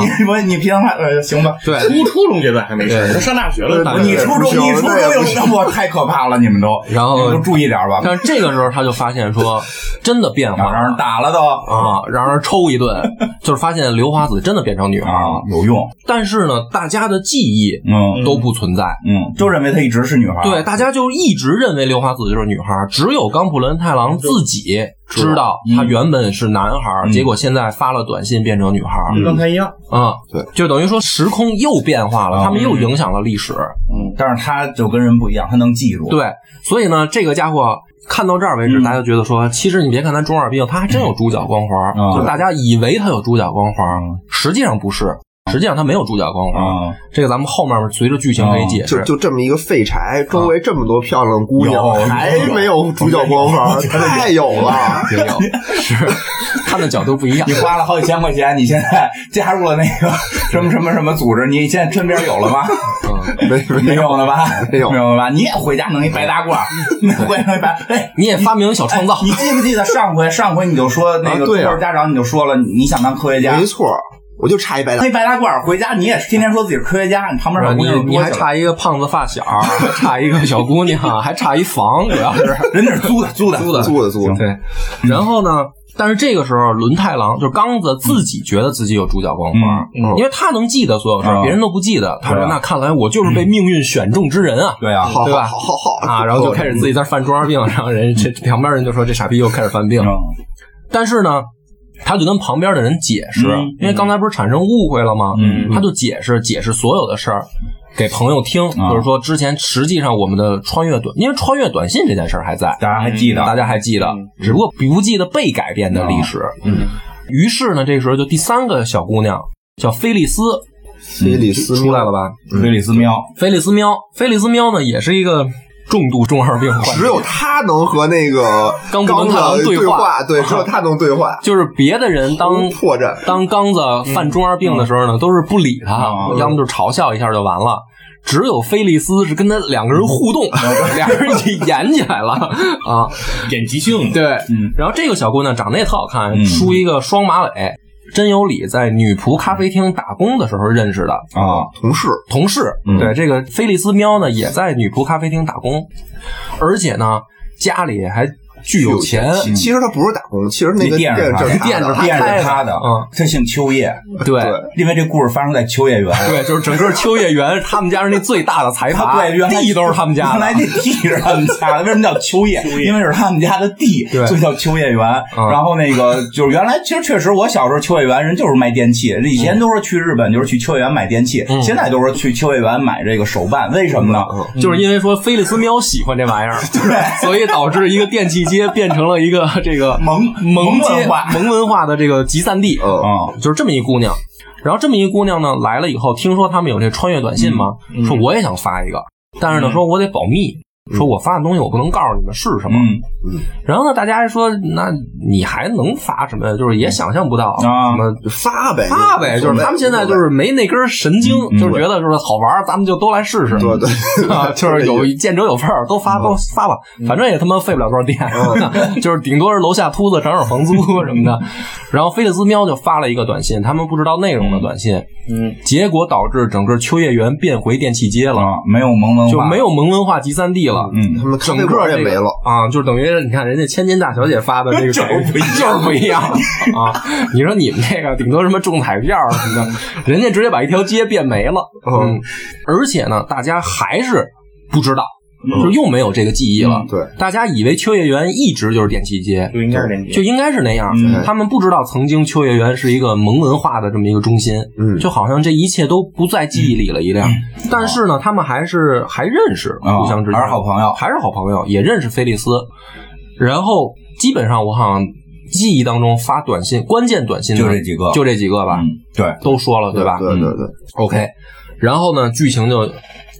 你我你平常呃行吧？对，初初中阶段还没事，上大学了，你初中你初中有我太可怕了，你们都，然后都注意点吧。但是这个时候他就发现说，真的变化，让人打了都啊，让人抽一顿，就是发现刘华子真的变成女孩了，有用。但是呢，大家的记忆嗯都不存在，嗯，就认为她一直是女孩。对，大家就一直认为刘华子就是女孩，只有冈普伦太郎自己。知道他原本是男孩，结果现在发了短信变成女孩，跟刚才一样。啊。对，就等于说时空又变化了，他们又影响了历史。嗯，但是他就跟人不一样，他能记住。对，所以呢，这个家伙看到这儿为止，大家觉得说，其实你别看他中二病，他还真有主角光环。就大家以为他有主角光环，实际上不是。实际上他没有主角光环，这个咱们后面随着剧情可以解释。就就这么一个废柴，周围这么多漂亮的姑娘，还没有主角光环，太有了，是看的角度不一样。你花了好几千块钱，你现在加入了那个什么什么什么组织，你现在身边有了吗？没没有了吧？没有没有了吧？你也回家弄一白大褂，回家弄一白，哎，你也发明小创造。你记不记得上回上回你就说那个对家长你就说了，你想当科学家？没错。我就差一白大，黑白大褂回家，你也天天说自己是科学家，你旁边小姑娘你还差一个胖子发小，还差一个小姑娘，还差一房，主要是人家是租的，租的，租的，租的，租的。对。然后呢？但是这个时候，轮太郎就是刚子自己觉得自己有主角光环，因为他能记得所有事别人都不记得。他说：“那看来我就是被命运选中之人啊！”对啊，对吧？好好好啊！然后就开始自己在犯中二病，然后人这旁边人就说：“这傻逼又开始犯病。”但是呢？他就跟旁边的人解释，因为刚才不是产生误会了吗？嗯，他就解释解释所有的事儿给朋友听，就是说之前实际上我们的穿越短，因为穿越短信这件事儿还在，大家还记得，大家还记得，只不过不记得被改变的历史。嗯，于是呢，这时候就第三个小姑娘叫菲利斯，菲利斯出来了吧？菲利斯喵，菲利斯喵，菲利斯喵呢，也是一个。重度中二病患者，只有他能和那个刚子对话，对，只有他能对话。就是别的人当破绽，当刚子犯中二病的时候呢，都是不理他，要么就嘲笑一下就完了。只有菲利斯是跟他两个人互动，两个人起演起来了。啊，演即兴。对，然后这个小姑娘长得也特好看，梳一个双马尾。真有理在女仆咖啡厅打工的时候认识的啊，同事，同事。对，这个菲利斯喵呢，也在女仆咖啡厅打工，而且呢，家里还。巨有钱，其实他不是打工，其实那个店是店是店是他的，嗯，他姓秋叶，对，因为这故事发生在秋叶原，对，就是整个秋叶原，他们家是那最大的财阀，对，地都是他们家的，原来那地是他们家的，为什么叫秋叶？因为是他们家的地，所以叫秋叶原。然后那个就是原来其实确实，我小时候秋叶原人就是卖电器，以前都是去日本就是去秋叶原买电器，现在都是去秋叶原买这个手办，为什么呢？就是因为说菲利斯喵喜欢这玩意儿，对，所以导致一个电器街变成了一。个这个萌萌文化萌文化的这个集散地，嗯，就是这么一姑娘。然后这么一姑娘呢来了以后，听说他们有这穿越短信吗？说我也想发一个，但是呢，说我得保密。说我发的东西我不能告诉你们是什么，嗯，然后呢，大家还说，那你还能发什么呀？就是也想象不到啊什么发呗，发呗，就是他们现在就是没那根神经，就是觉得就是好玩，咱们就都来试试，对对啊，就是有见者有份儿，都发都发吧，反正也他妈费不了多少电，就是顶多是楼下秃子涨涨房租 什么的。然后菲利斯喵就发了一个短信，他们不知道内容的短信，嗯，结果导致整个秋叶原变回电器街了，没有萌文化，就没有萌文化集散地了。嗯，他们整个也没了啊，就等于你看人家千金大小姐发的这个 就是不一样，就是不一样啊！你说你们这个顶多什么中彩票什么的，人家直接把一条街变没了。嗯，而且呢，大家还是不知道。就又没有这个记忆了。对，大家以为秋叶原一直就是电器街，就应该是电器，就应该是那样。他们不知道曾经秋叶原是一个萌文化的这么一个中心，嗯，就好像这一切都不在记忆里了一样。但是呢，他们还是还认识，互相之间。还是好朋友，还是好朋友，也认识菲利斯。然后基本上我好像记忆当中发短信，关键短信就这几个，就这几个吧。对，都说了，对吧？对对对。OK，然后呢，剧情就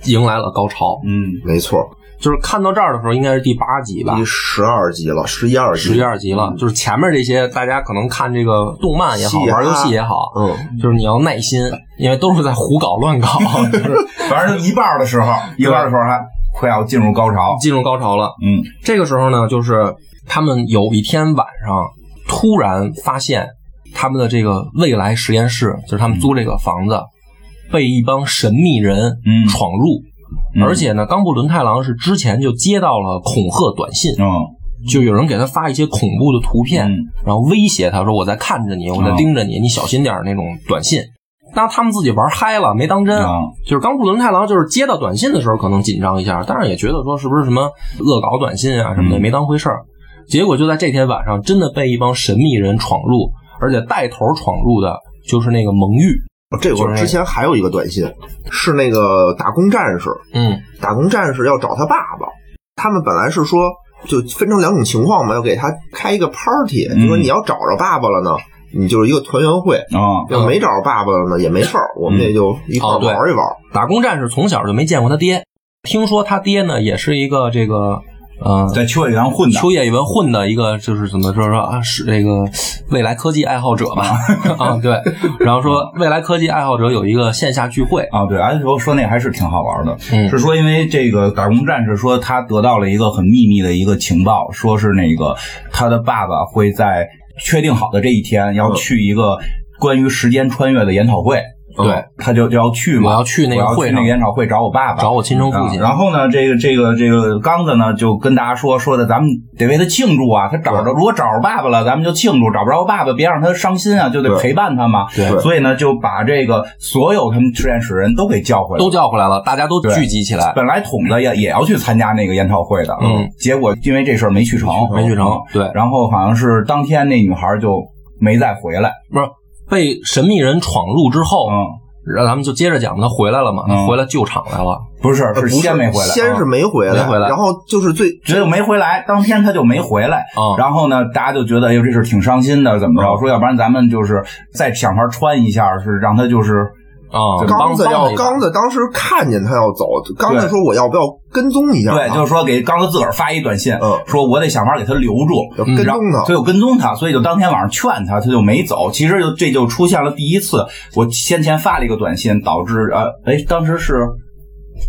迎来了高潮。嗯，没错。就是看到这儿的时候，应该是第八集吧，第十二集了，十一二集，十一二集了。就是前面这些，大家可能看这个动漫也好，玩游戏也好，嗯，就是你要耐心，因为都是在胡搞乱搞。反正一半的时候，一半的时候还快要进入高潮，进入高潮了。嗯，这个时候呢，就是他们有一天晚上突然发现，他们的这个未来实验室，就是他们租这个房子，被一帮神秘人闯入。而且呢，冈部伦太郎是之前就接到了恐吓短信，嗯，就有人给他发一些恐怖的图片，然后威胁他说：“我在看着你，我在盯着你，你小心点那种短信。那他们自己玩嗨了，没当真。就是冈部伦太郎，就是接到短信的时候可能紧张一下，但是也觉得说是不是什么恶搞短信啊什么的，没当回事儿。结果就在这天晚上，真的被一帮神秘人闯入，而且带头闯入的就是那个蒙玉。这会儿之前还有一个短信，是那个打工战士，嗯，打工战士要找他爸爸。他们本来是说，就分成两种情况嘛，要给他开一个 party，就说你要找着爸爸了呢，你就是一个团圆会。啊，要没找着爸爸了呢，也没事儿，我们也就一块玩一玩。打工战士从小就没见过他爹，听说他爹呢也是一个这个呃在秋叶原混的，秋叶原混的一个，就是怎么说说啊，是这个未来科技爱好者吧？啊，对。然后说未来科技爱好者有一个线下聚会，啊，对，而且我说那还是挺好玩的，嗯是说因为这个打工战士说他得到了一个很秘密的一个情报，说是那个他的爸爸会在确定好的这一天要去一个关于时间穿越的研讨会。对，他就就要去嘛，我要去那个会那个研讨会找我爸爸，找我亲生父亲。啊然后呢，这个这个这个刚子呢，就跟大家说说的，咱们得为他庆祝啊。他找着，如果找着爸爸了，咱们就庆祝；找不着爸爸，别让他伤心啊，就得陪伴他嘛。对。所以呢，就把这个所有他们实验室人都给叫回来，都叫回来了，大家都聚集起来，本来筒子也也要去参加那个研讨会的，嗯，结果因为这事儿没去成，没去成嗯。对，然后好像是当天那女孩就没再回来，不是被神秘人闯入之后，嗯，然后咱们就接着讲，他回来了嘛，嗯。他回来救场来了，不是，是先没回来，先是嗯。没回来，没回来。然后就是最只有没回来，当天他就没回来。啊，然后呢，大家就觉得，哎呦，这事挺伤心的，怎么着？嗯。说要不然咱们就是再想法穿一下，是让他就是啊，刚子要刚子当时看见他要走，刚子说我要不要跟踪一下啊？对，就是说给刚子自个儿发一短信，嗯说我得想法给他留住，要跟踪他。所以我跟踪他，所以就当天晚上劝他，他就没走。其实就这就出现了第一次，我先前发了一个短信，导致呃，哎，当时是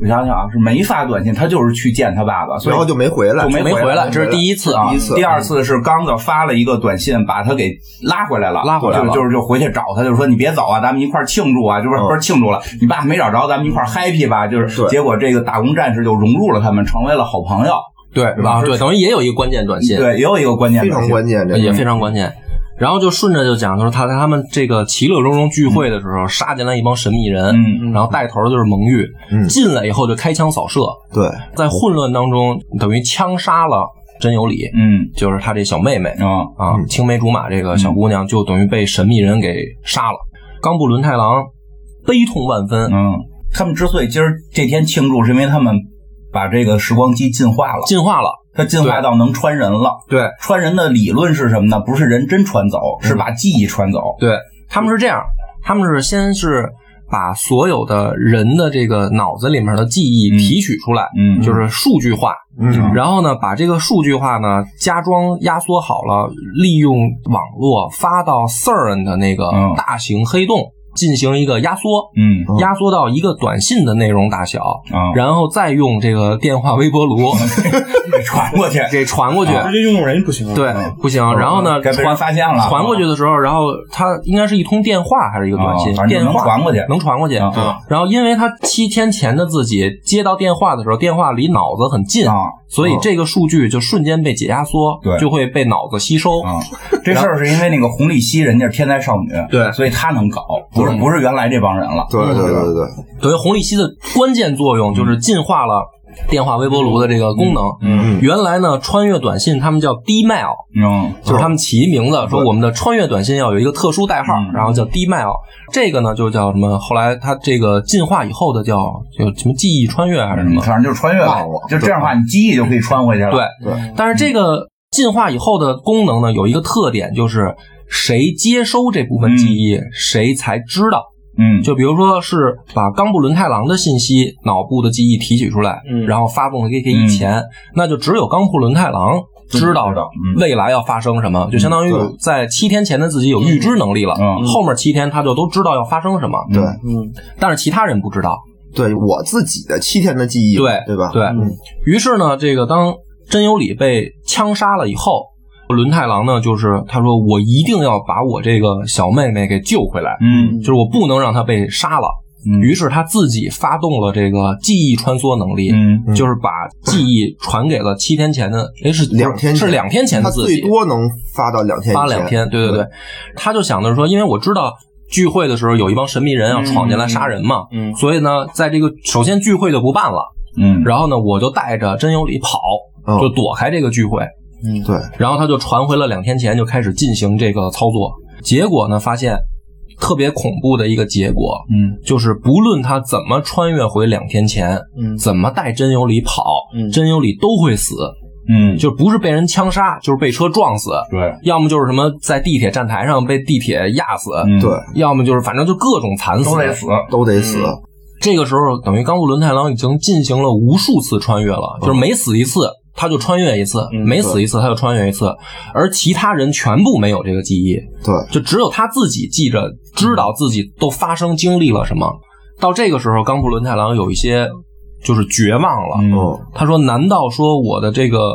我想想啊，是没发短信，他就是去见他爸爸，所以然后就没回来，就没没回来，这是第一次啊，第一次第二次是刚子发了一个短信，把他给拉回来了，拉回来了就就是就回去找他，就说你别走啊，咱们一块儿庆祝啊，就是嗯不是庆祝了，你爸没找着，咱们一块儿 happy 吧，就是结果这个打工战士就融入了他们，成为了好朋友。对啊，是对，等于也有一个关键短信，对，也有一个关键非短信常关键，也非常关键。然后就顺着就讲，就是他在他们这个其乐融融聚会的时候，杀进来一帮神秘人，嗯然后带头的就是蒙玉，嗯。进来以后就开枪扫射，对。在混乱当中等于枪杀了真有理，嗯。就是他这小妹妹啊。啊，青梅竹马这个小姑娘就等于被神秘人给杀了。冈部伦太郎悲痛万分，嗯，他们之所以今儿这天庆祝，是因为他们把这个时光机进化了，进化了。它进化到能穿人了。对穿人的理论是什么呢？不是人真穿走，是把记忆穿走。对，他们是这样，他们是先是把所有的人的这个脑子里面的记忆嗯提取出来，嗯就是数据化，嗯然后呢，把这个数据化呢加装压缩好了，利用网络发到 CERN 的那个嗯大型黑洞进行一个压缩，嗯。压缩到一个短信的内容大小，啊，然后再用这个电话微波炉 给传过去，给传过去。直接用人不行啊。对，不行。然后呢，传发现了，传过去的时候，然后它应该是一通电话还是一个短信？电话。能传过去。能传过去。啊然后，因为他七天前的自己接到电话的时候，电话离脑子很近，啊。所以这个数据就瞬间被解压缩，对。就会被脑子吸收。啊！这事儿是因为那个红利希人家是天才少女，对。所以她能搞，不是不是原来这帮人了。对对对对对，等于红利息的关键作用就是进化了电话微波炉的这个功能。嗯原来呢，穿越短信他们叫 D-mail，嗯就是他们起一名字，说我们的穿越短信要有一个特殊代号，嗯然后叫 D-mail。这个呢就叫什么？后来它这个进化以后的叫就什么记忆穿越还是什么？反正就是穿越了，就这样的话，你记忆就可以穿回去了。对，对但是这个进化以后的功能呢，有一个特点，就是谁接收这部分记忆，谁才知道。嗯，就比如说是把冈部伦太郎的信息、脑部的记忆提取出来，嗯。然后发送给给以前，那就只有冈部伦太郎知道知道嗯。未来要发生什么，就相当于在七天前的自己有预知能力了，嗯。后面七天他就都知道要发生什么，对。嗯，但是其他人不知道。对，我自己的七天的记忆，对对吧？对嗯于是呢，这个当真由里被枪杀了以后，伦太郎呢，就是他说我一定要把我这个小妹妹给救回来，嗯。就是我不能让她被杀了。嗯。于是他自己发动了这个记忆穿梭能力，嗯。就是把记忆传给了七天前的，哎是两天是两天前他的自己，最多能发到两天，发两天，对对对，他就想的是说，因为我知道聚会的时候有一帮神秘人要闯进来杀人嘛，嗯。所以呢，在这个首先聚会就不办了，嗯，然后呢，我就带着真由里跑，嗯就躲开这个聚会，对，然后他就传回了两天前就开始进行这个操作，结果呢，发现特别恐怖的一个结果，嗯。就是不论他怎么穿越回两天前，嗯。怎么带真由里跑，嗯。真由里都会死。嗯，就不是被人枪杀，就是被车撞死，对，要么就是什么在地铁站台上被地铁压死，嗯。对，要么就是反正就各种惨死。都。得死。都得死。这个时候，等于冈部伦太郎已经进行了无数次穿越了，就是每死一次他就穿越一次，嗯每死一次他就穿越一次，而其他人全部没有这个记忆，对，就只有他自己记着，知道自己都发生经历了什么。到这个时候，冈部伦太郎有一些就是绝望了。嗯嗯他说：“难道说我的这个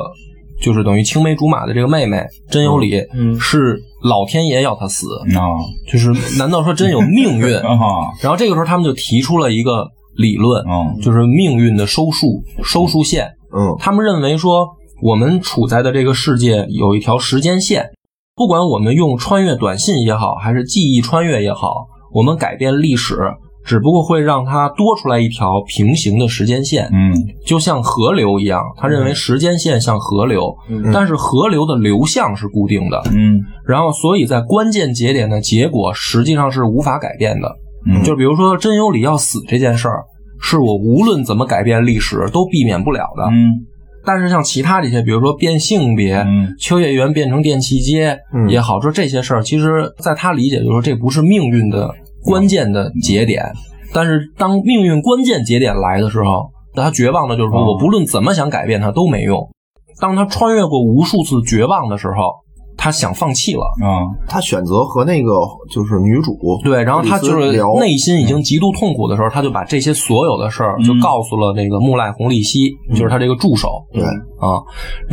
就是等于青梅竹马的这个妹妹真有理嗯是老天爷要他死？啊就是难道说真有命运？”啊然后这个时候他们就提出了一个理论，嗯就是命运的收束收束线。嗯。他们认为说，我们处在的这个世界有一条时间线，不管我们用穿越短信也好，还是记忆穿越也好，我们改变历史，只不过会让它多出来一条平行的时间线，嗯。就像河流一样。他认为时间线像河流，嗯。但是河流的流向是固定的，嗯。然后所以在关键节点的结果实际上是无法改变的。嗯。就比如说真由里要死这件事儿，是我无论怎么改变历史都避免不了的。嗯但是像其他这些，比如说变性别、嗯秋叶原变成电器街嗯也好，说这些事儿，其实在他理解就是说这不是命运的关键的节点。但是当命运关键节点来的时候，他绝望的就是说哦我不论怎么想改变它都没用。当他穿越过无数次绝望的时候，他想放弃了。啊。他选择和那个就是女主对，然后他就是内心已经极度痛苦的时候，他就把这些所有的事儿就嗯告诉了那个木赖红利希，就是他这个助手。对。啊，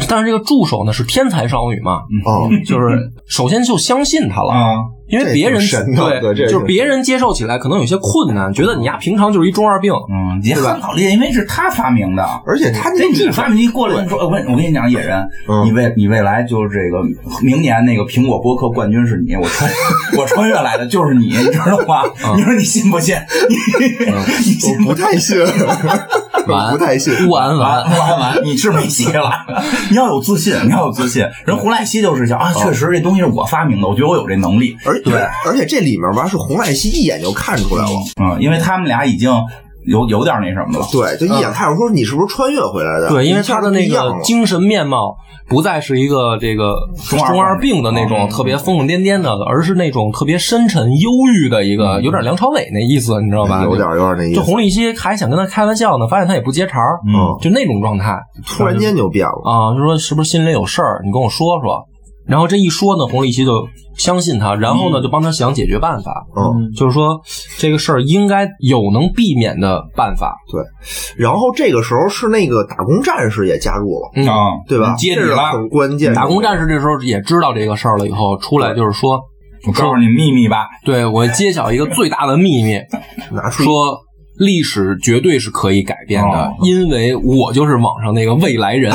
但是这个助手呢是天才少女嘛，嗯。就是 首先就相信他了，啊因为别人这挺神的对就是别人接受起来可能有些困难，觉得你呀平常就是一中二病，嗯，也很好理解，因为是他发明的。而且他这那你发明一过来，你说我跟我跟你讲，野人，嗯你未你未来就是这个明年那个苹果播客冠军是你，我穿 我穿越来的就是你，你知道吗？你说你信不信？你信我不太信，我不太信。完完 完完完，你是没戏了。你要有自信，你要有自信。人胡赖希就是想啊，确实这东西是我发明的，我觉得我有这能力。而对，而且这里面吧是胡赖希一眼就看出来了，嗯，因为他们俩已经有有点那什么了。对，就一眼看出说你是不是穿越回来的？对，因为他的那个精神面貌不再是一个这个中二中二病的那种嗯特别疯疯癫癫的，而是那种特别深沉忧郁的一个，有点梁朝伟那意思，你知道吧？有点有点那意思。就洪立熙还想跟他开玩笑呢，发现他也不接茬儿，嗯就那种状态突然间就变了，啊，就说是不是心里有事儿，你跟我说说。然后这一说呢，洪立希就相信他，然后呢就帮他想解决办法，嗯，就是说这个事儿应该有能避免的办法。对。然后这个时候是那个打工战士也加入了，嗯啊，对吧？接着了。很关键。打工战士这时候也知道这个事儿了，以后出来就是说，我告诉你秘密吧，对我揭晓一个最大的秘密，拿出说历史绝对是可以改变的，哦。因为我就是网上那个未来人，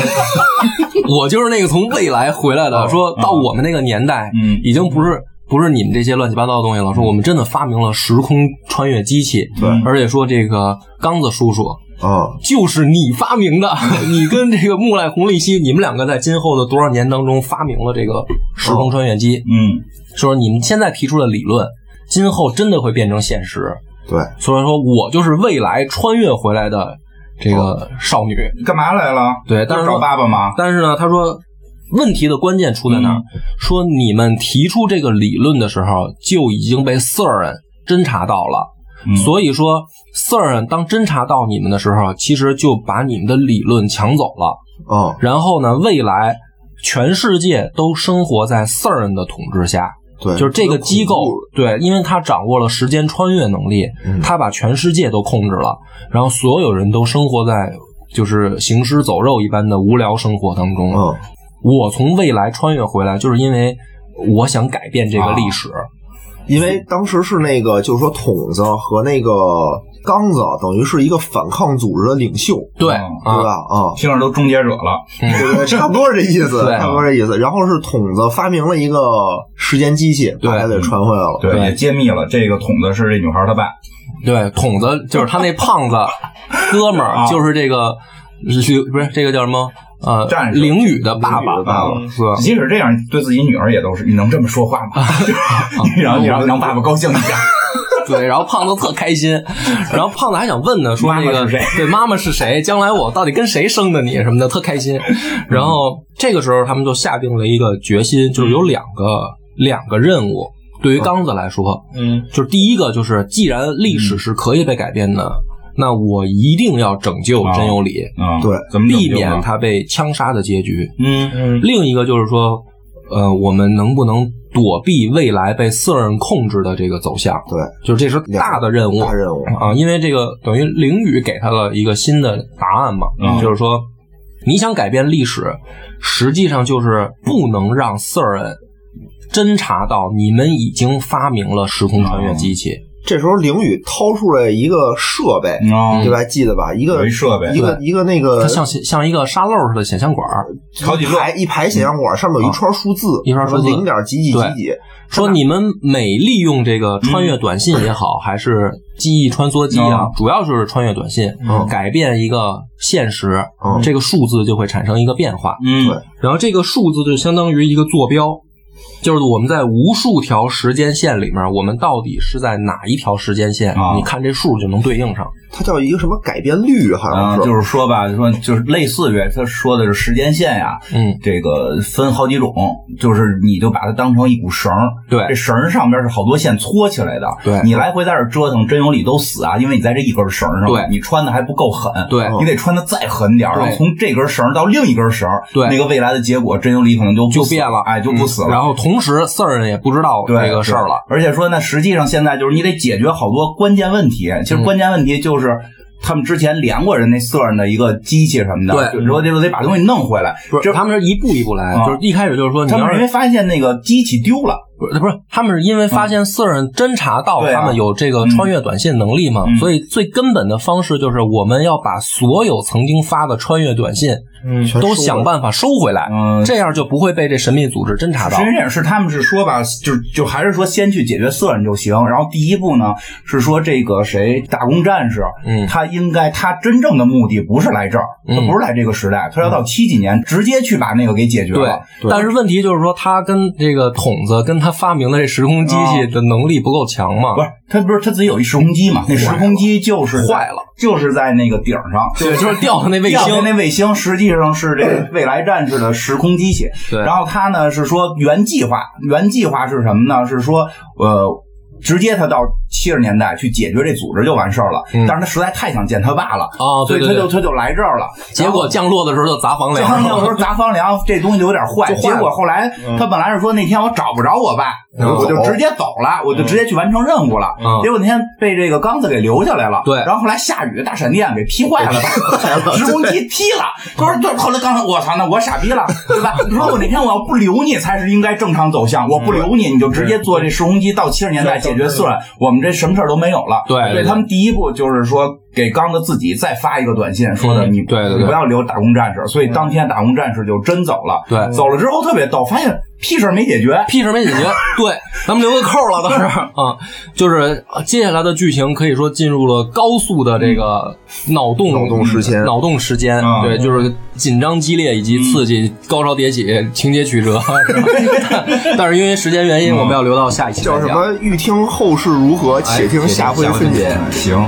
我就是那个从未来回来的。哦。说到我们那个年代，嗯。已经不是。不是你们这些乱七八糟的东西了，说我们真的发明了时空穿越机器，对。而且说这个刚子叔叔啊，就是你发明的，你跟这个木赖红利希，你们两个在今后的多少年当中发明了这个时空穿越机，嗯。说你们现在提出的理论，今后真的会变成现实。对，所以说我就是未来穿越回来的这个少女。干嘛来了？对，但是找爸爸吗？但是呢，他说问题的关键出在哪儿？说你们提出这个理论的时候就已经被 Sir 侦查到了。嗯所以说，Sir 当侦查到你们的时候，其实就把你们的理论抢走了。啊，然后呢，未来全世界都生活在 Sir 的统治下。对，就是这个机构，对，因为他掌握了时间穿越能力，嗯他把全世界都控制了，然后所有人都生活在就是行尸走肉一般的无聊生活当中。嗯，我从未来穿越回来，就是因为我想改变这个历史。因为当时是那个就是说筒子和那个刚子等于是一个反抗组织的领袖，对对吧？啊，听着都终结者了。嗯对对，差不多是这意思，对差不多这意思。然后是筒子发明了一个时间机器，把它给传回来了。对，也揭秘了这个筒子是这女孩她爸。对，筒子就是他那胖子 哥们儿，啊就是这个是不是这个叫什么？呃战，士凌雨的爸爸？即使这样，对自己女儿也都是，你能这么说话吗？你让你让让爸爸高兴一下。对，然后胖子特开心，然后胖子还想问呢，说那个对妈妈是谁？将来我到底跟谁生的你什么的，特开心。然后这个时候他们就下定了一个决心，就是有两个两个任务。对于刚子来说，嗯就是第一个就是，既然历史是可以被改变的，那我一定要拯救真有理，啊，对怎么避免他被枪杀的结局。嗯嗯另一个就是说，呃，我们能不能躲避未来被色人控制的这个走向？对，就是这是大的任务，大任务啊，因为这个等于灵雨给他了一个新的答案嘛，嗯就是说你想改变历史，实际上就是不能让色人侦查到你们已经发明了时空穿越机器。这时候凌宇掏出来一个设备，啊对吧？记得吧？一个设备一个一个那个它像像一个沙漏似的显像管儿，好几个排一排显像管，上面有一串数字，一串数字零点几几几几，说你们每利用这个穿越短信也好，还是记忆穿梭机啊嗯，主要就是穿越短信，嗯改变一个现实，嗯这个数字就会产生一个变化。嗯对然后这个数字就相当于一个坐标，就是我们在无数条时间线里面，我们到底是在哪一条时间线？啊你看这数就能对应上。它叫一个什么改变率，好啊，像就是说吧，说就是类似于他说的是时间线呀，嗯，这个分好几种，就是你就把它当成一股绳儿，对这绳儿上边是好多线搓起来的，对你来回在这儿折腾，真有理都死啊，因为你在这一根绳上，对你穿的还不够狠，对你得穿的再狠点儿，然后从这根绳儿到另一根绳儿，对那个未来的结果，真有理可能就就变了，哎，就不死了。嗯然后同时，四儿人也不知道这个事儿了。而且说呢，实际上现在就是你得解决好多关键问题。其实嗯关键问题就是。他们之前连过人那色儿的一个机器什么的，对就是说得得把东西弄回来。不，就是他们是一步一步来，啊就是一开始就是说，你他们因为要是发现那个机器丢了，不是不是，他们是因为发现四人侦查到他们有这个穿越短信能力嘛，嗯。所以最根本的方式就是我们要把所有曾经发的穿越短信嗯。都想办法收回来，嗯。这样就不会被这神秘组织侦查到。其实。也是他们是说吧，就就还是说先去解决色人就行。然后第一步呢是说这个谁打工战士，嗯。他应该他真正的目的不是来这儿，他嗯不是来这个时代，他要到七几年直接去把那个给解决对了。，但是问题就是说，他跟这个筒子跟他发明的这时空机器的能力不够强嘛？不是他不是他自己有一时空机嘛？那时空机就是坏了，就是在那个顶上，对，就是掉的那卫星，那卫星实际上是这个未来战士的时空机器。对然后他呢是说原计划，原计划是什么呢？是说呃。直接他到七十年代去解决这组织就完事儿了，嗯但是他实在太想见他爸了，哦所以他就他就来这儿了。结果降落的时候就砸房梁降落的时。候砸房梁，这东西就有点坏。坏结果后来他本来是说那天我找不着我爸，嗯我就直接走了，我就直接去完成任务了。嗯结果那天被这个刚子给留下来了。对然后后来下雨，大闪电给劈坏了，把时空机劈了。他说：“对。”后来刚才我操，那我傻逼了，对吧？你说我那天我要不留你，才是应该正常走向。我不留你，你就直接坐这时空机到七十年代解决四人，我们这什么事儿都没有了。对对对所以他们第一步就是说给刚子自己再发一个短信，说的嗯你对对对你不要留打工战士。所以当天打工战士就真走了。对走了之后特别逗，发现屁事儿没解决。屁事没解决，对，咱们留个扣了，当时啊，就是接下来的剧情可以说进入了高速的这个脑洞脑洞时间脑洞时间，嗯对，就是紧张激烈以及刺激，高潮迭起，情节曲折。但是因为时间原因，我们要留到下一期叫什么？欲听后事如何，且听下回分解。行。